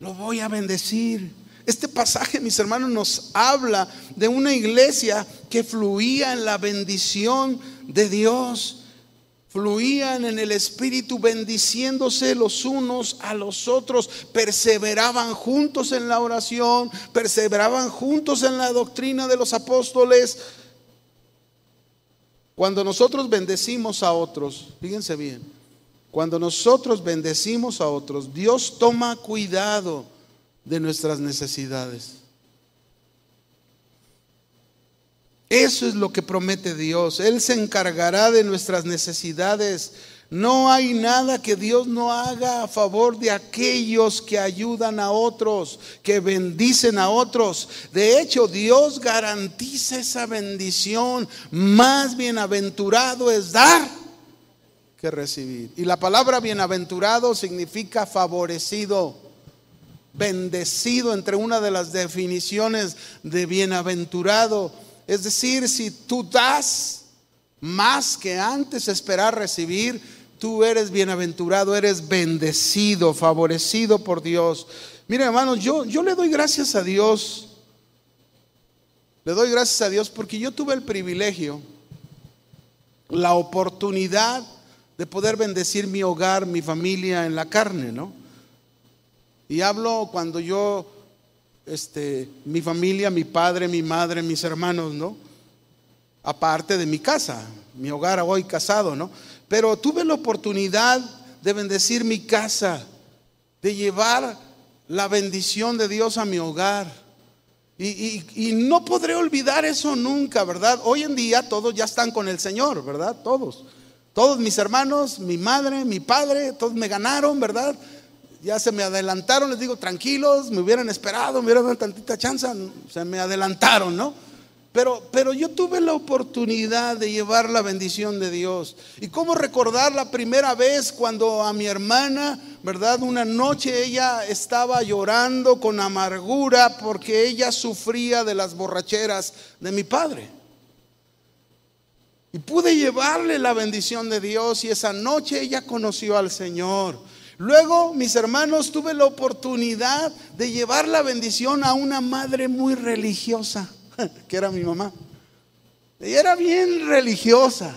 Speaker 1: Lo voy a bendecir. Este pasaje, mis hermanos, nos habla de una iglesia que fluía en la bendición de Dios fluían en el Espíritu bendiciéndose los unos a los otros, perseveraban juntos en la oración, perseveraban juntos en la doctrina de los apóstoles. Cuando nosotros bendecimos a otros, fíjense bien, cuando nosotros bendecimos a otros, Dios toma cuidado de nuestras necesidades. Eso es lo que promete Dios. Él se encargará de nuestras necesidades. No hay nada que Dios no haga a favor de aquellos que ayudan a otros, que bendicen a otros. De hecho, Dios garantiza esa bendición. Más bienaventurado es dar que recibir. Y la palabra bienaventurado significa favorecido, bendecido entre una de las definiciones de bienaventurado es decir, si tú das más que antes esperar recibir, tú eres bienaventurado, eres bendecido, favorecido por Dios. Mira, hermanos, yo, yo le doy gracias a Dios. Le doy gracias a Dios porque yo tuve el privilegio, la oportunidad de poder bendecir mi hogar, mi familia en la carne, ¿no? Y hablo cuando yo este, mi familia, mi padre, mi madre, mis hermanos, ¿no? Aparte de mi casa, mi hogar hoy casado, ¿no? Pero tuve la oportunidad de bendecir mi casa, de llevar la bendición de Dios a mi hogar. Y, y, no podré olvidar eso nunca, ¿verdad? Hoy en día todos ya están con el Señor, ¿verdad? Todos. Todos mis hermanos, mi madre, mi padre, todos me ganaron, ¿verdad? Ya se me adelantaron, les digo, tranquilos, me hubieran esperado, me hubieran dado tantita chance, se me adelantaron, ¿no? Pero, pero yo tuve la oportunidad de llevar la bendición de Dios. ¿Y cómo recordar la primera vez cuando a mi hermana, verdad, una noche ella estaba llorando con amargura porque ella sufría de las borracheras de mi padre? Y pude llevarle la bendición de Dios y esa noche ella conoció al Señor. Luego, mis hermanos, tuve la oportunidad de llevar la bendición a una madre muy religiosa, que era mi mamá. Ella era bien religiosa.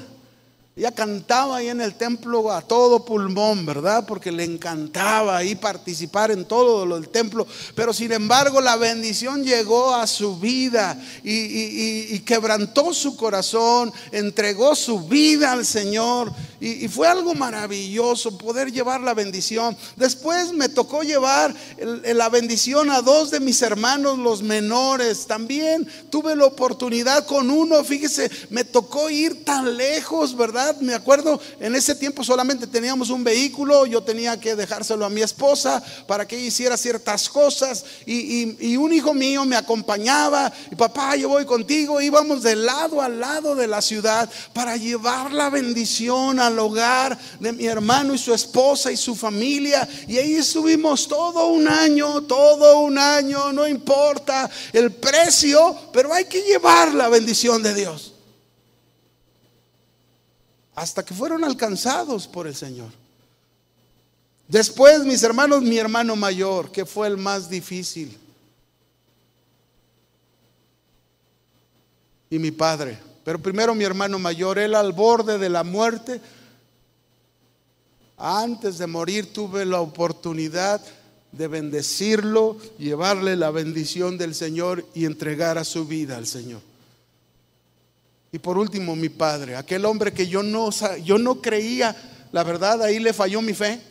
Speaker 1: Ella cantaba ahí en el templo a todo pulmón, ¿verdad? Porque le encantaba ahí participar en todo lo del templo. Pero sin embargo la bendición llegó a su vida y, quebrantó su corazón, entregó su vida al Señor. Y, fue algo maravilloso poder llevar la bendición. Después me tocó llevar la bendición a dos de mis hermanos, los menores. También tuve la oportunidad con uno, fíjese, me tocó ir tan lejos, ¿verdad? me acuerdo, en ese tiempo solamente teníamos un vehículo, yo tenía que dejárselo a mi esposa para que ella hiciera ciertas cosas y, un hijo mío me acompañaba y papá, yo voy contigo, íbamos de lado a lado de la ciudad para llevar la bendición al hogar de mi hermano y su esposa y su familia y ahí estuvimos todo un año, todo un año, no importa el precio, pero hay que llevar la bendición de Dios hasta que fueron alcanzados por el Señor. Después, mis hermanos, mi hermano mayor, que fue el más difícil. Y mi padre. Pero primero mi hermano mayor, él al borde de la muerte, Antes de morir tuve la oportunidad de bendecirlo, llevarle la bendición del Señor y entregar a su vida al Señor. Y por último, mi padre, aquel hombre que yo no, yo no creía, la verdad, ahí le falló mi fe.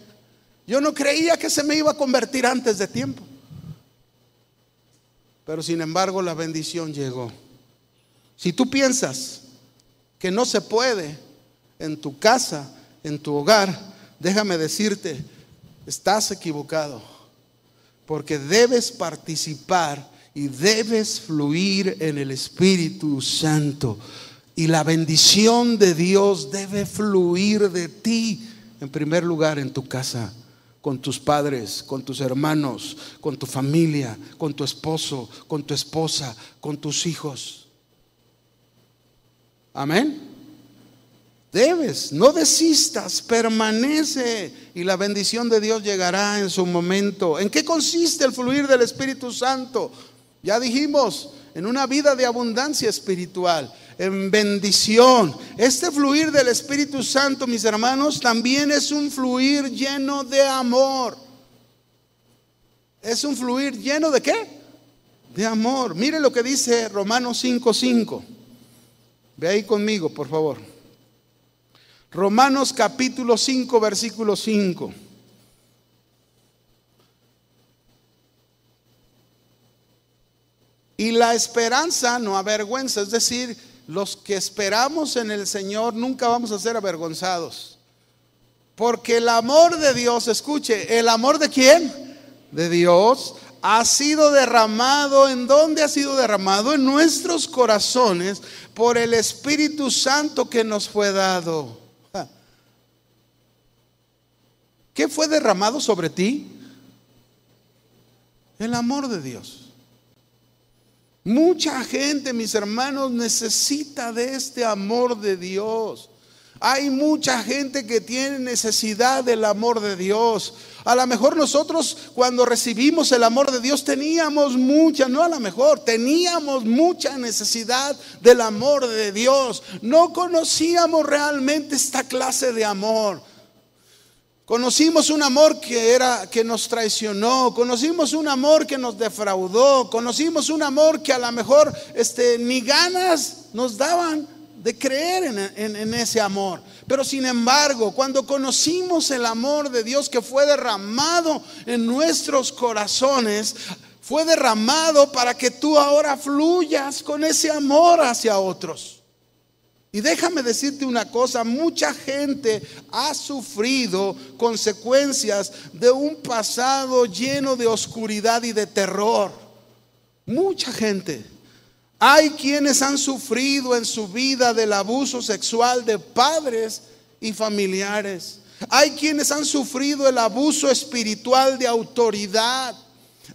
Speaker 1: Yo no creía que se me iba a convertir antes de tiempo. Pero sin embargo la bendición llegó. Si tú piensas que no se puede en tu casa, en tu hogar, déjame decirte, estás equivocado, porque debes participar y debes fluir en el Espíritu Santo. Y la bendición de Dios debe fluir de ti, en primer lugar, en tu casa, con tus padres, con tus hermanos, con tu familia, con tu esposo, con tu esposa, con tus hijos. Amén. Debes, no desistas, permanece y la bendición de Dios llegará en su momento. ¿En qué consiste el fluir del Espíritu Santo? Ya dijimos, en una vida de abundancia espiritual, en bendición. Este fluir del Espíritu Santo, mis hermanos, también es un fluir lleno de amor. Es un fluir lleno de qué? De amor. Mire lo que dice Romanos 5:5. Ve ahí conmigo, por favor. Romanos capítulo 5, versículo 5. Y la esperanza no avergüenza, es decir, los que esperamos en el Señor nunca vamos a ser avergonzados. Porque el amor de Dios, escuche, el amor de quién? De Dios ha sido derramado, ¿en dónde ha sido derramado? En nuestros corazones por el Espíritu Santo que nos fue dado. ¿Qué fue derramado sobre ti? El amor de Dios. Mucha gente, mis hermanos, necesita de este amor de Dios. Hay mucha gente que tiene necesidad del amor de Dios. A lo mejor nosotros cuando recibimos el amor de Dios teníamos mucha, no a lo mejor, teníamos mucha necesidad del amor de Dios. No conocíamos realmente esta clase de amor. Conocimos un amor que era que nos traicionó, conocimos un amor que nos defraudó, conocimos un amor que a lo mejor este, ni ganas nos daban de creer en, en ese amor. Pero sin embargo, cuando conocimos el amor de Dios que fue derramado en nuestros corazones, fue derramado para que tú ahora fluyas con ese amor hacia otros. Y déjame decirte una cosa, mucha gente ha sufrido consecuencias de un pasado lleno de oscuridad y de terror. Mucha gente. Hay quienes han sufrido en su vida del abuso sexual de padres y familiares. Hay quienes han sufrido el abuso espiritual de autoridad.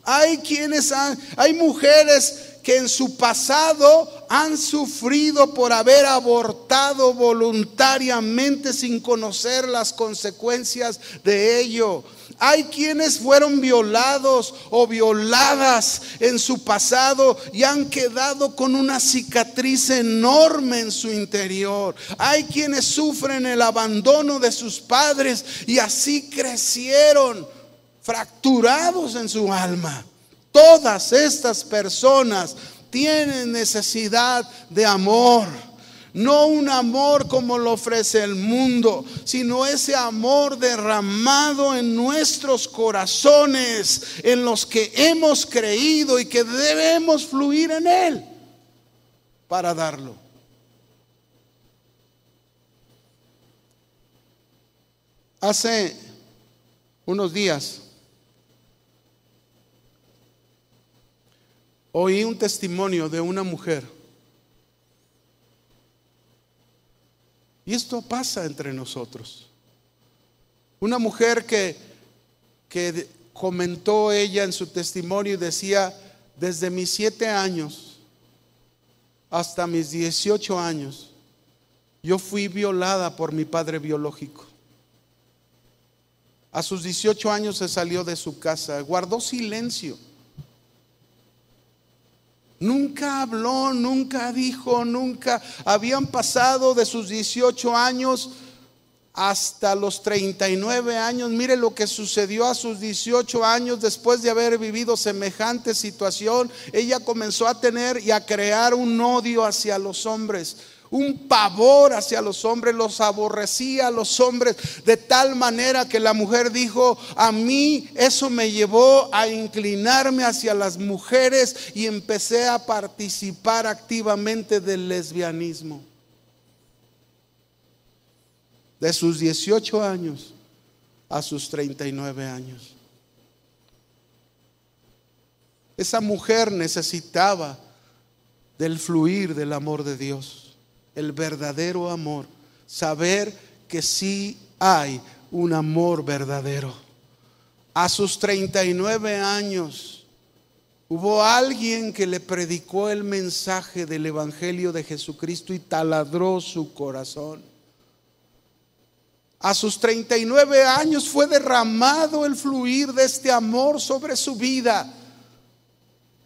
Speaker 1: Hay quienes han, hay mujeres que en su pasado han sufrido por haber abortado voluntariamente sin conocer las consecuencias de ello. Hay quienes fueron violados o violadas en su pasado y han quedado con una cicatriz enorme en su interior. Hay quienes sufren el abandono de sus padres y así crecieron fracturados en su alma. Todas estas personas tienen necesidad de amor. No un amor como lo ofrece el mundo, sino ese amor derramado en nuestros corazones, en los que hemos creído y que debemos fluir en Él para darlo. Hace unos días oí un testimonio de una mujer. Y esto pasa entre nosotros. Una mujer que, que comentó ella en su testimonio y decía, desde mis siete años hasta mis 18 años, yo fui violada por mi padre biológico. A sus 18 años se salió de su casa, guardó silencio. Nunca habló, nunca dijo, nunca habían pasado de sus 18 años hasta los 39 años. Mire lo que sucedió a sus 18 años después de haber vivido semejante situación. Ella comenzó a tener y a crear un odio hacia los hombres un pavor hacia los hombres, los aborrecía a los hombres de tal manera que la mujer dijo, a mí eso me llevó a inclinarme hacia las mujeres y empecé a participar activamente del lesbianismo de sus 18 años a sus 39 años. Esa mujer necesitaba del fluir del amor de Dios, el verdadero amor, saber que sí hay un amor verdadero. A sus 39 años hubo alguien que le predicó el mensaje del Evangelio de Jesucristo y taladró su corazón. A sus 39 años fue derramado el fluir de este amor sobre su vida.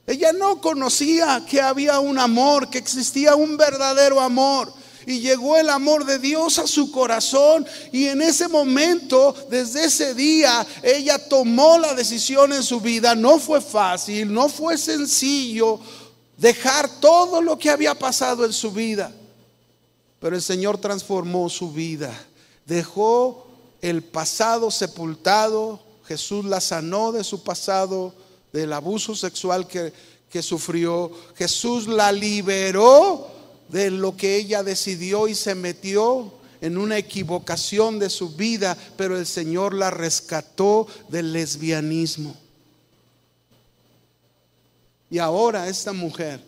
Speaker 1: Ella no conocía que había un amor, que existía un verdadero amor. Y llegó el amor de Dios a su corazón. Y en ese momento, desde ese día, ella tomó la decisión en su vida. No fue fácil, no fue sencillo dejar todo lo que había pasado en su vida. Pero el Señor transformó su vida dejó el pasado sepultado, Jesús la sanó de su pasado, del abuso sexual que, que sufrió, Jesús la liberó de lo que ella decidió y se metió en una equivocación de su vida, pero el Señor la rescató del lesbianismo. Y ahora esta mujer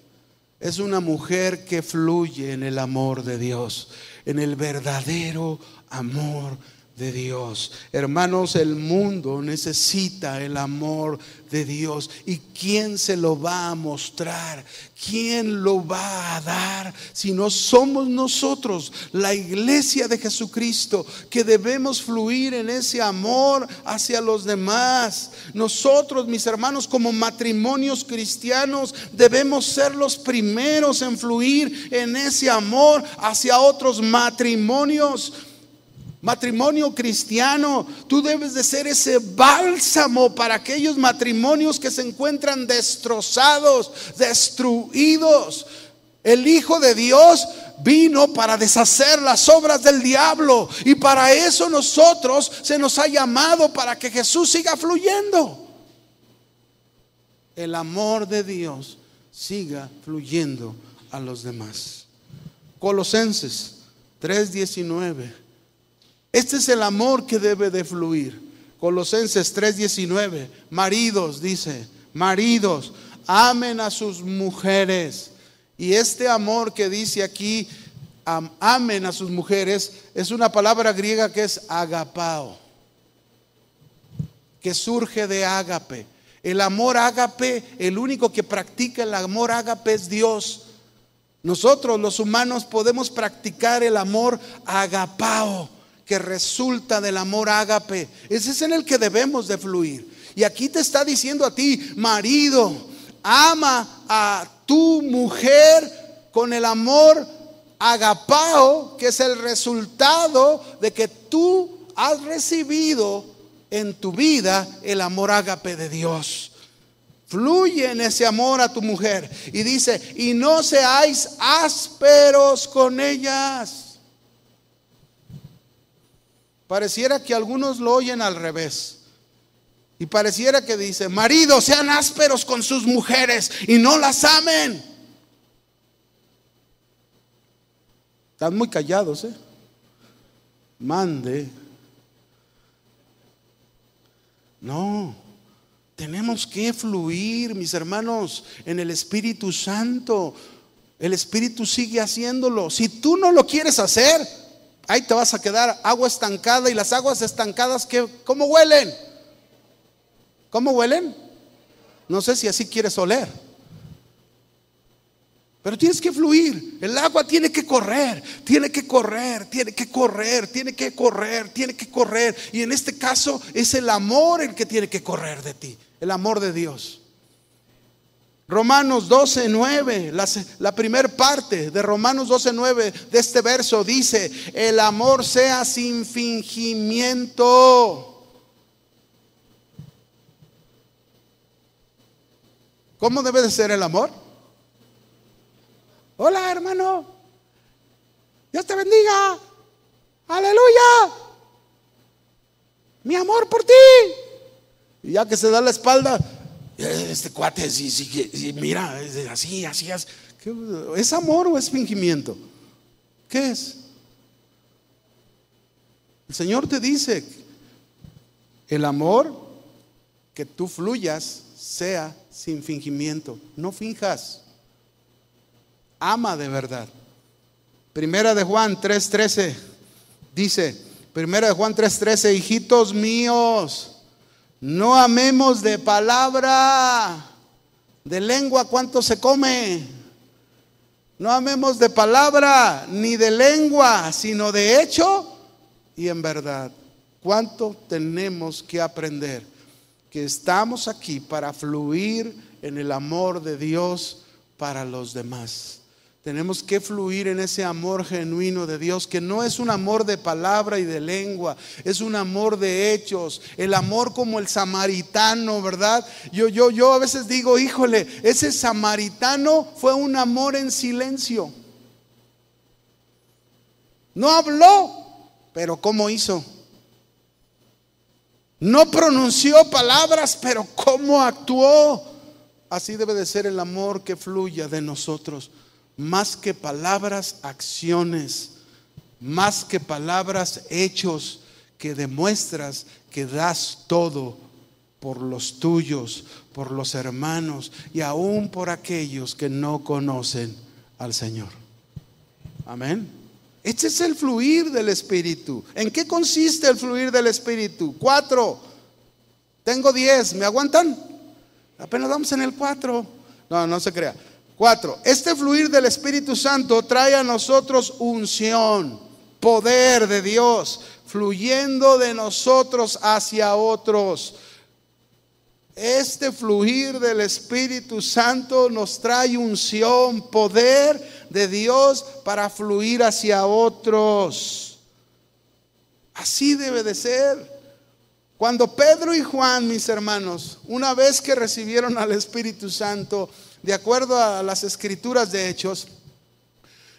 Speaker 1: es una mujer que fluye en el amor de Dios, en el verdadero amor de Dios. Hermanos, el mundo necesita el amor de Dios. ¿Y quién se lo va a mostrar? ¿Quién lo va a dar? Si no somos nosotros, la iglesia de Jesucristo, que debemos fluir en ese amor hacia los demás. Nosotros, mis hermanos, como matrimonios cristianos, debemos ser los primeros en fluir en ese amor hacia otros matrimonios matrimonio cristiano, tú debes de ser ese bálsamo para aquellos matrimonios que se encuentran destrozados, destruidos. El Hijo de Dios vino para deshacer las obras del diablo y para eso nosotros se nos ha llamado para que Jesús siga fluyendo. El amor de Dios siga fluyendo a los demás. Colosenses 3:19 este es el amor que debe de fluir. Colosenses 3:19, maridos, dice, maridos, amen a sus mujeres. Y este amor que dice aquí, amen a sus mujeres, es una palabra griega que es agapao, que surge de ágape. El amor ágape, el único que practica el amor ágape es Dios. Nosotros los humanos podemos practicar el amor agapao que resulta del amor ágape. Ese es en el que debemos de fluir. Y aquí te está diciendo a ti, marido, ama a tu mujer con el amor agapao, que es el resultado de que tú has recibido en tu vida el amor ágape de Dios. Fluye en ese amor a tu mujer. Y dice, y no seáis ásperos con ellas Pareciera que algunos lo oyen al revés. Y pareciera que dice, maridos sean ásperos con sus mujeres y no las amen. Están muy callados, ¿eh? Mande. No, tenemos que fluir, mis hermanos, en el Espíritu Santo. El Espíritu sigue haciéndolo. Si tú no lo quieres hacer, ahí te vas a quedar agua estancada y las aguas estancadas, que, ¿cómo huelen? ¿Cómo huelen? No sé si así quieres oler. Pero tienes que fluir. El agua tiene que correr, tiene que correr, tiene que correr, tiene que correr, tiene que correr. Y en este caso es el amor el que tiene que correr de ti, el amor de Dios. Romanos 12, 9, la, la primera parte de Romanos 12, 9 de este verso dice, el amor sea sin fingimiento. ¿Cómo debe de ser el amor? Hola hermano, Dios te bendiga, aleluya, mi amor por ti. Y ya que se da la espalda, este cuate, sí, sí, mira, así, así, así. ¿Es amor o es fingimiento? ¿Qué es? El Señor te dice, el amor que tú fluyas sea sin fingimiento. No finjas. Ama de verdad. Primera de Juan 3:13 dice, Primera de Juan 3:13, hijitos míos, no amemos de palabra, de lengua, ¿cuánto se come? No amemos de palabra ni de lengua, sino de hecho y en verdad. ¿Cuánto tenemos que aprender? Que estamos aquí para fluir en el amor de Dios para los demás. Tenemos que fluir en ese amor genuino de Dios, que no es un amor de palabra y de lengua, es un amor de hechos, el amor como el samaritano, ¿verdad? Yo, yo, yo a veces digo, híjole, ese samaritano fue un amor en silencio. No habló, pero ¿cómo hizo? No pronunció palabras, pero ¿cómo actuó? Así debe de ser el amor que fluya de nosotros más que palabras, acciones, más que palabras, hechos, que demuestras que das todo por los tuyos, por los hermanos y aún por aquellos que no conocen al Señor. Amén. Este es el fluir del Espíritu. ¿En qué consiste el fluir del Espíritu? Cuatro. Tengo diez. ¿Me aguantan? Apenas vamos en el cuatro. No, no se crea. Cuatro, este fluir del Espíritu Santo trae a nosotros unción, poder de Dios, fluyendo de nosotros hacia otros. Este fluir del Espíritu Santo nos trae unción, poder de Dios para fluir hacia otros. Así debe de ser. Cuando Pedro y Juan, mis hermanos, una vez que recibieron al Espíritu Santo, de acuerdo a las escrituras de Hechos,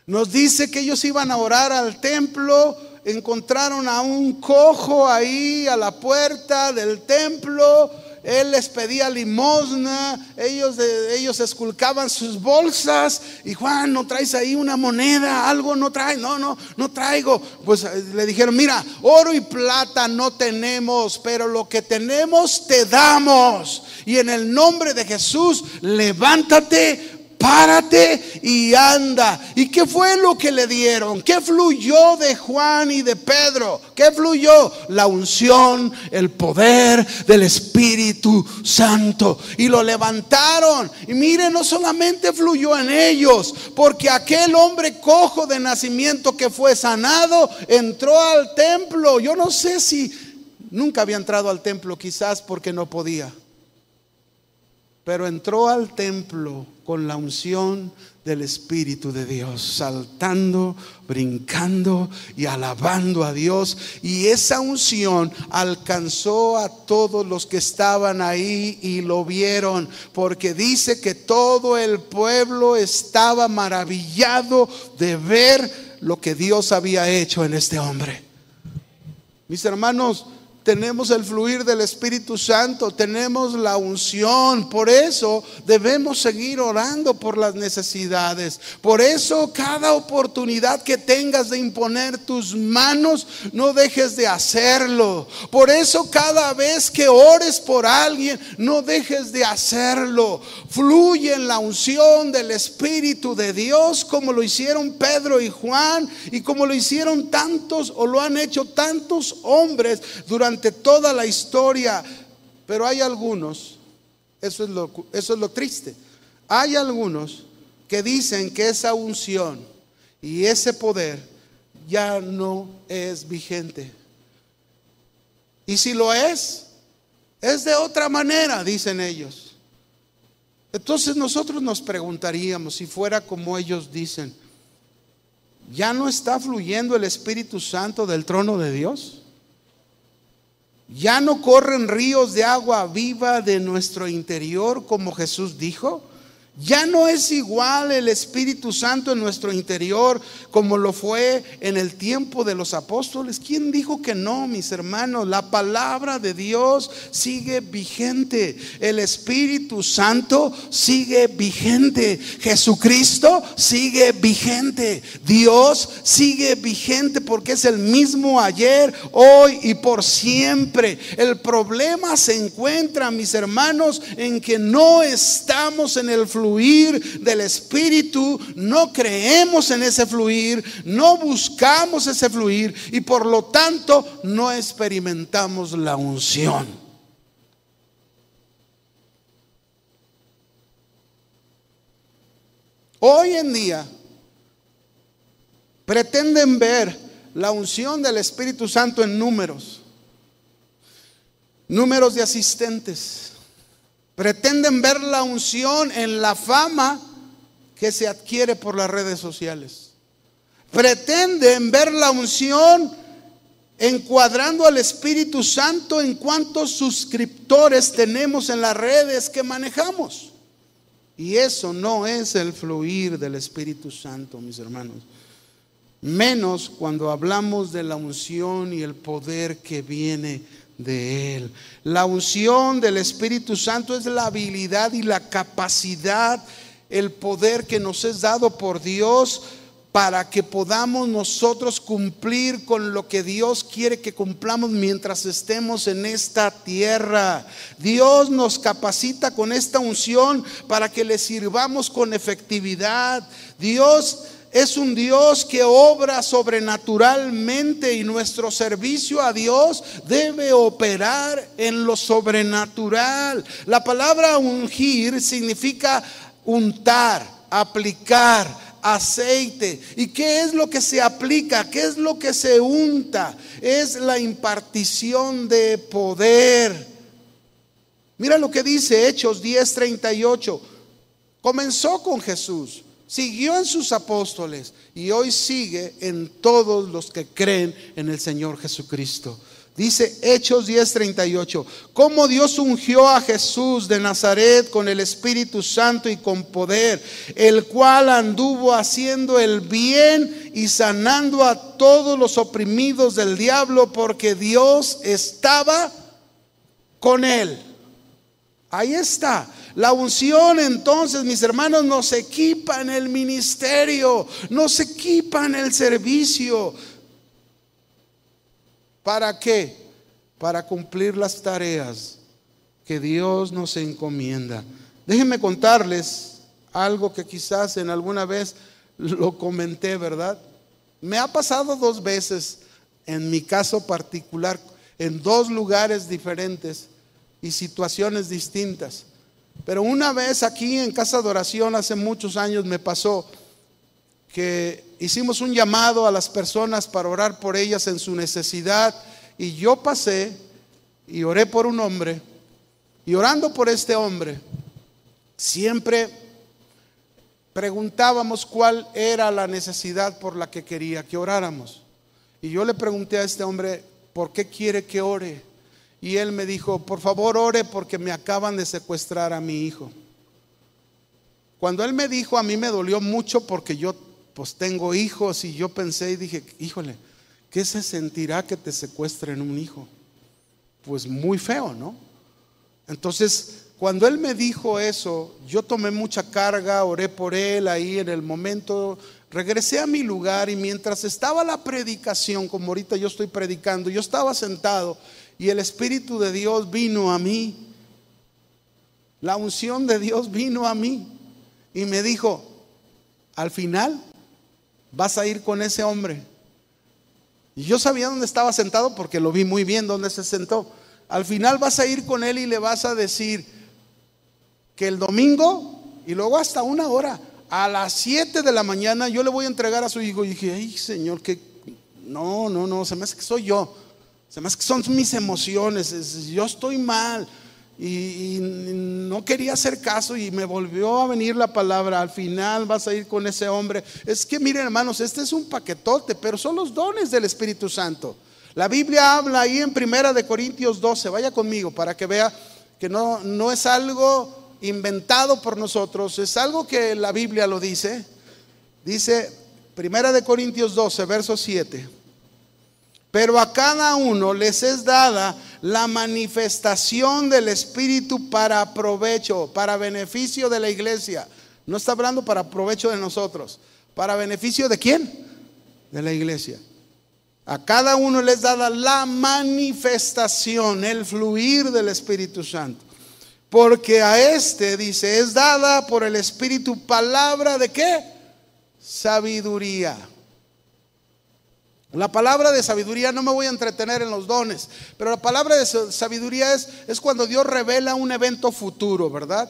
Speaker 1: nos dice que ellos iban a orar al templo, encontraron a un cojo ahí a la puerta del templo, él les pedía limosna, ellos, ellos esculcaban sus bolsas y Juan, ¿no traes ahí una moneda? Algo no trae, no, no, no traigo. Pues eh, le dijeron, mira, oro y plata no tenemos, pero lo que tenemos te damos. Y en el nombre de Jesús, levántate, párate y anda. ¿Y qué fue lo que le dieron? ¿Qué fluyó de Juan y de Pedro? ¿Qué fluyó? La unción, el poder del Espíritu Santo. Y lo levantaron. Y mire, no solamente fluyó en ellos, porque aquel hombre cojo de nacimiento que fue sanado entró al templo. Yo no sé si nunca había entrado al templo, quizás porque no podía. Pero entró al templo con la unción del Espíritu de Dios, saltando, brincando y alabando a Dios. Y esa unción alcanzó a todos los que estaban ahí y lo vieron, porque dice que todo el pueblo estaba maravillado de ver lo que Dios había hecho en este hombre. Mis hermanos, tenemos el fluir del Espíritu Santo, tenemos la unción. Por eso debemos seguir orando por las necesidades. Por eso cada oportunidad que tengas de imponer tus manos, no dejes de hacerlo. Por eso cada vez que ores por alguien, no dejes de hacerlo. Fluye en la unción del Espíritu de Dios como lo hicieron Pedro y Juan y como lo hicieron tantos o lo han hecho tantos hombres durante toda la historia, pero hay algunos, eso es lo, eso es lo triste, hay algunos que dicen que esa unción y ese poder ya no es vigente. Y si lo es, es de otra manera, dicen ellos. Entonces nosotros nos preguntaríamos si fuera como ellos dicen, ¿ya no está fluyendo el Espíritu Santo del trono de Dios? ¿Ya no corren ríos de agua viva de nuestro interior como Jesús dijo? Ya no es igual el Espíritu Santo en nuestro interior como lo fue en el tiempo de los apóstoles. ¿Quién dijo que no, mis hermanos? La palabra de Dios sigue vigente. El Espíritu Santo sigue vigente. Jesucristo sigue vigente. Dios sigue vigente porque es el mismo ayer, hoy y por siempre. El problema se encuentra, mis hermanos, en que no estamos en el flujo fluir del Espíritu, no creemos en ese fluir, no buscamos ese fluir y por lo tanto no experimentamos la unción. Hoy en día pretenden ver la unción del Espíritu Santo en números, números de asistentes Pretenden ver la unción en la fama que se adquiere por las redes sociales. Pretenden ver la unción encuadrando al Espíritu Santo en cuántos suscriptores tenemos en las redes que manejamos. Y eso no es el fluir del Espíritu Santo, mis hermanos. Menos cuando hablamos de la unción y el poder que viene de Él. La unción del Espíritu Santo es la habilidad y la capacidad, el poder que nos es dado por Dios para que podamos nosotros cumplir con lo que Dios quiere que cumplamos mientras estemos en esta tierra. Dios nos capacita con esta unción para que le sirvamos con efectividad. Dios es un Dios que obra sobrenaturalmente y nuestro servicio a Dios debe operar en lo sobrenatural. La palabra ungir significa untar, aplicar, aceite. ¿Y qué es lo que se aplica? ¿Qué es lo que se unta? Es la impartición de poder. Mira lo que dice Hechos 10:38. Comenzó con Jesús siguió en sus apóstoles y hoy sigue en todos los que creen en el Señor Jesucristo. Dice Hechos 10:38, cómo Dios ungió a Jesús de Nazaret con el Espíritu Santo y con poder, el cual anduvo haciendo el bien y sanando a todos los oprimidos del diablo porque Dios estaba con él. Ahí está. La unción entonces, mis hermanos, nos equipa en el ministerio, nos equipa en el servicio. ¿Para qué? Para cumplir las tareas que Dios nos encomienda. Déjenme contarles algo que quizás en alguna vez lo comenté, ¿verdad? Me ha pasado dos veces, en mi caso particular, en dos lugares diferentes y situaciones distintas. Pero una vez aquí en casa de oración, hace muchos años, me pasó que hicimos un llamado a las personas para orar por ellas en su necesidad. Y yo pasé y oré por un hombre. Y orando por este hombre, siempre preguntábamos cuál era la necesidad por la que quería que oráramos. Y yo le pregunté a este hombre, ¿por qué quiere que ore? Y él me dijo, por favor ore porque me acaban de secuestrar a mi hijo. Cuando él me dijo, a mí me dolió mucho porque yo pues tengo hijos y yo pensé y dije, híjole, ¿qué se sentirá que te secuestren un hijo? Pues muy feo, ¿no? Entonces, cuando él me dijo eso, yo tomé mucha carga, oré por él ahí en el momento, regresé a mi lugar y mientras estaba la predicación, como ahorita yo estoy predicando, yo estaba sentado y el Espíritu de Dios vino a mí. La unción de Dios vino a mí y me dijo, al final vas a ir con ese hombre. Y yo sabía dónde estaba sentado porque lo vi muy bien dónde se sentó. Al final vas a ir con él y le vas a decir que el domingo y luego hasta una hora, a las 7 de la mañana, yo le voy a entregar a su hijo. Y dije, ay Señor, que no, no, no, se me hace que soy yo. Además que son mis emociones, yo estoy mal. y, no quería hacer caso y me volvió a venir la palabra, al final vas a ir con ese hombre. Es que miren hermanos, este es un paquetote, pero son los dones del Espíritu Santo. La Biblia habla ahí en Primera de Corintios 12, vaya conmigo para que vea que no, no es algo inventado por nosotros, es algo que la Biblia lo dice. Dice Primera de Corintios 12, verso 7. Pero a cada uno les es dada la manifestación del Espíritu para provecho, para beneficio de la iglesia. No está hablando para provecho de nosotros. ¿Para beneficio de quién? De la iglesia. A cada uno les dada la manifestación, el fluir del Espíritu Santo. Porque a este, dice, es dada por el Espíritu palabra de qué? Sabiduría. La palabra de sabiduría, no me voy a entretener en los dones, pero la palabra de sabiduría es, es cuando Dios revela un evento futuro, ¿verdad?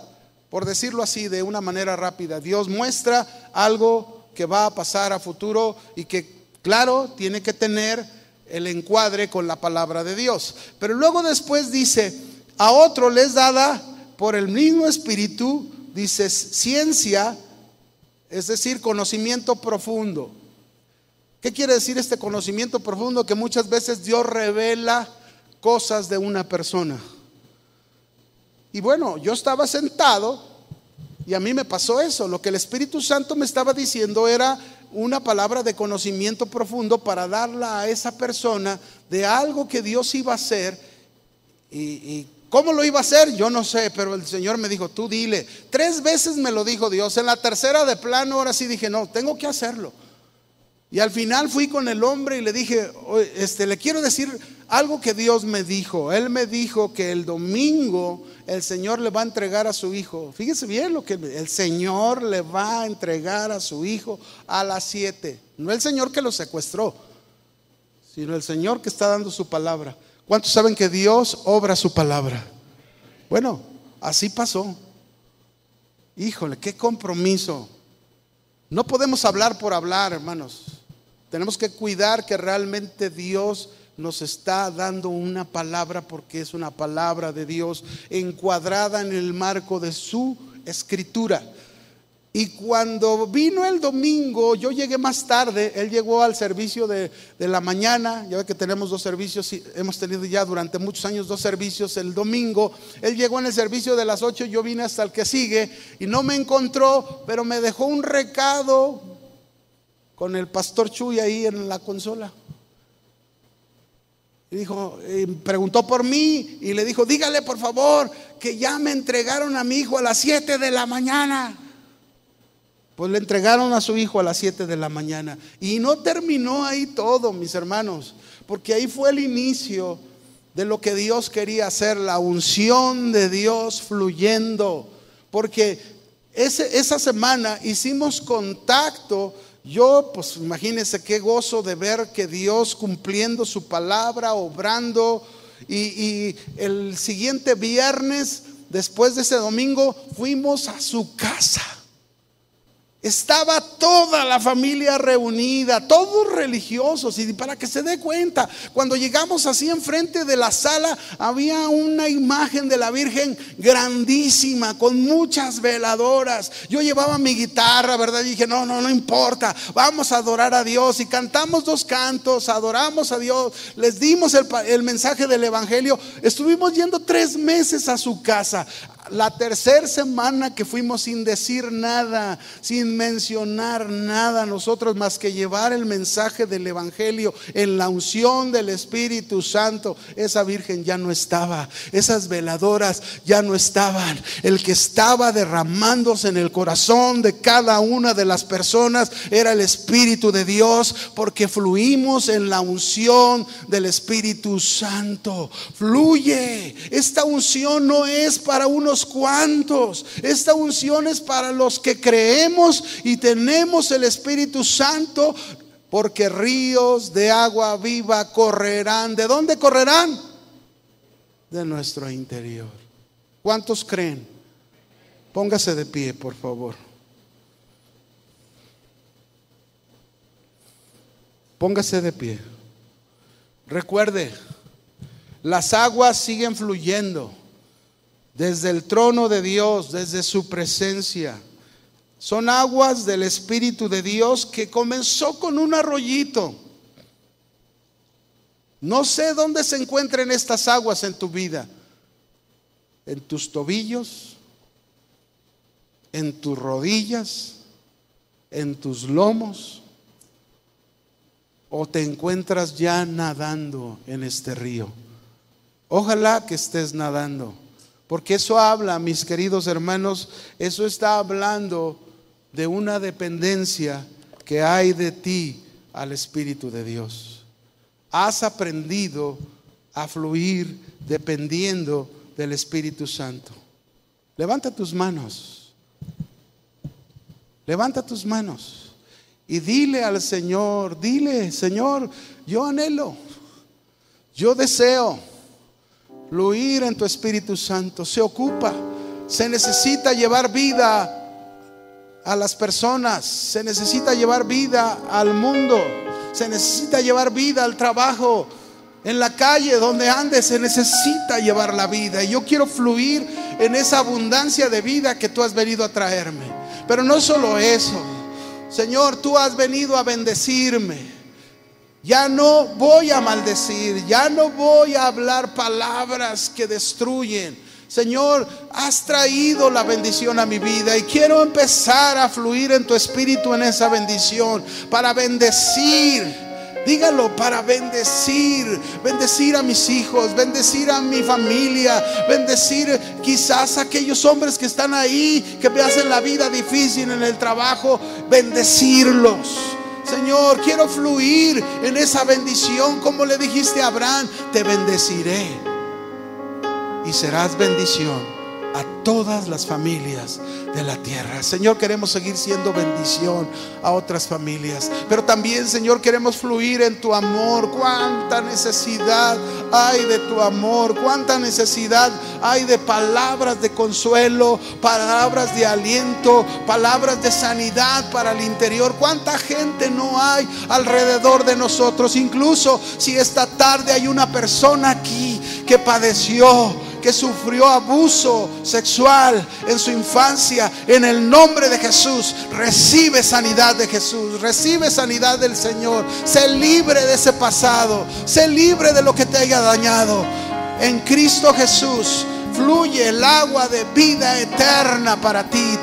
Speaker 1: Por decirlo así, de una manera rápida. Dios muestra algo que va a pasar a futuro y que, claro, tiene que tener el encuadre con la palabra de Dios. Pero luego después dice, a otro les dada por el mismo espíritu, dice, ciencia, es decir, conocimiento profundo. ¿Qué quiere decir este conocimiento profundo? Que muchas veces Dios revela cosas de una persona. Y bueno, yo estaba sentado y a mí me pasó eso. Lo que el Espíritu Santo me estaba diciendo era una palabra de conocimiento profundo para darla a esa persona de algo que Dios iba a hacer. Y, cómo lo iba a hacer, yo no sé, pero el Señor me dijo, tú dile. Tres veces me lo dijo Dios. En la tercera de plano, ahora sí dije, no, tengo que hacerlo. Y al final fui con el hombre y le dije, este, le quiero decir algo que Dios me dijo. Él me dijo que el domingo el Señor le va a entregar a su hijo. Fíjese bien lo que el Señor le va a entregar a su hijo a las siete. No el Señor que lo secuestró, sino el Señor que está dando su palabra. ¿Cuántos saben que Dios obra su palabra? Bueno, así pasó. Híjole, qué compromiso. No podemos hablar por hablar, hermanos. Tenemos que cuidar que realmente Dios nos está dando una palabra porque es una palabra de Dios encuadrada en el marco de su escritura. Y cuando vino el domingo, yo llegué más tarde, él llegó al servicio de, la mañana, ya ve que tenemos dos servicios, hemos tenido ya durante muchos años dos servicios el domingo, él llegó en el servicio de las ocho, yo vine hasta el que sigue y no me encontró, pero me dejó un recado con el pastor Chuy ahí en la consola. Y dijo, preguntó por mí y le dijo, dígale por favor que ya me entregaron a mi hijo a las 7 de la mañana. Pues le entregaron a su hijo a las 7 de la mañana. Y no terminó ahí todo, mis hermanos, porque ahí fue el inicio de lo que Dios quería hacer, la unción de Dios fluyendo. Porque ese, esa semana hicimos contacto yo, pues imagínense qué gozo de ver que Dios cumpliendo su palabra, obrando. Y, y, el siguiente viernes, después de ese domingo, fuimos a su casa. Estaba toda la familia reunida, todos religiosos, y para que se dé cuenta, cuando llegamos así enfrente de la sala, había una imagen de la Virgen grandísima, con muchas veladoras. Yo llevaba mi guitarra, ¿verdad? Y dije, no, no, no importa, vamos a adorar a Dios. Y cantamos dos cantos, adoramos a Dios, les dimos el, el mensaje del Evangelio. Estuvimos yendo tres meses a su casa la tercera semana que fuimos sin decir nada, sin mencionar nada nosotros más que llevar el mensaje del Evangelio en la unción del Espíritu Santo, esa virgen ya no estaba, esas veladoras ya no estaban. El que estaba derramándose en el corazón de cada una de las personas era el Espíritu de Dios, porque fluimos en la unción del Espíritu Santo. Fluye. Esta unción no es para unos cuantos. Esta unción es para los que creemos y tenemos el Espíritu Santo, porque ríos de agua viva correrán. ¿De dónde correrán? De nuestro interior. ¿Cuántos creen? Póngase de pie, por favor. Póngase de pie. Recuerde, las aguas siguen fluyendo. Desde el trono de Dios, desde su presencia. Son aguas del Espíritu de Dios que comenzó con un arroyito. No sé dónde se encuentren estas aguas en tu vida. En tus tobillos, en tus rodillas, en tus lomos. O te encuentras ya nadando en este río. Ojalá que estés nadando. Porque eso habla, mis queridos hermanos, eso está hablando de una dependencia que hay de ti al Espíritu de Dios. Has aprendido a fluir dependiendo del Espíritu Santo. Levanta tus manos. Levanta tus manos y dile al Señor, dile, Señor, yo anhelo, yo deseo fluir en tu Espíritu Santo. Se ocupa, se necesita llevar vida a las personas, se necesita llevar vida al mundo, se necesita llevar vida al trabajo. En la calle donde andes se necesita llevar la vida. Y yo quiero fluir en esa abundancia de vida que tú has venido a traerme. Pero no solo eso. Señor, tú has venido a bendecirme. Ya no voy a maldecir, ya no voy a hablar palabras que destruyen. Señor, has traído la bendición a mi vida y quiero empezar a fluir en tu espíritu en esa bendición para bendecir. Dígalo para bendecir, bendecir a mis hijos, bendecir a mi familia, bendecir quizás a aquellos hombres que están ahí, que me hacen la vida difícil en el trabajo, bendecirlos. Señor, quiero fluir en esa bendición como le dijiste a Abraham, te bendeciré y serás bendición a todas las familias de la tierra. Señor, queremos seguir siendo bendición a otras familias, pero también, Señor, queremos fluir en tu amor. Cuánta necesidad hay de tu amor, cuánta necesidad hay de palabras de consuelo, palabras de aliento, palabras de sanidad para el interior. Cuánta gente no hay alrededor de nosotros, incluso si esta tarde hay una persona aquí que padeció que sufrió abuso sexual en su infancia, en el nombre de Jesús, recibe sanidad de Jesús, recibe sanidad del Señor. Sé libre de ese pasado, sé libre de lo que te haya dañado. En Cristo Jesús fluye el agua de vida eterna para ti.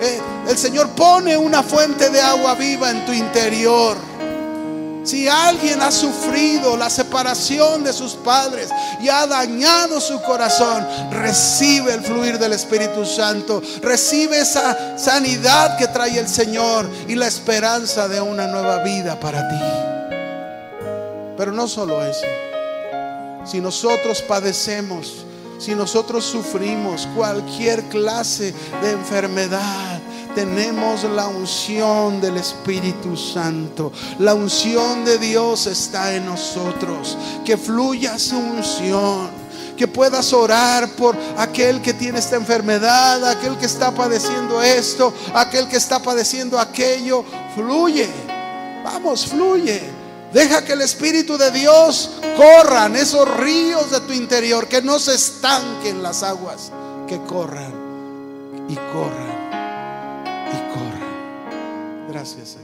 Speaker 1: Eh, el Señor pone una fuente de agua viva en tu interior. Si alguien ha sufrido la separación de sus padres y ha dañado su corazón, recibe el fluir del Espíritu Santo, recibe esa sanidad que trae el Señor y la esperanza de una nueva vida para ti. Pero no solo eso, si nosotros padecemos, si nosotros sufrimos cualquier clase de enfermedad, tenemos la unción del Espíritu Santo. La unción de Dios está en nosotros. Que fluya su unción que puedas orar por aquel que tiene esta enfermedad, aquel que está padeciendo esto, aquel que está padeciendo aquello. Fluye, vamos, fluye. Deja que el Espíritu de Dios corran esos ríos de tu interior, que no se estanquen las aguas, que corran y corran. Gracias.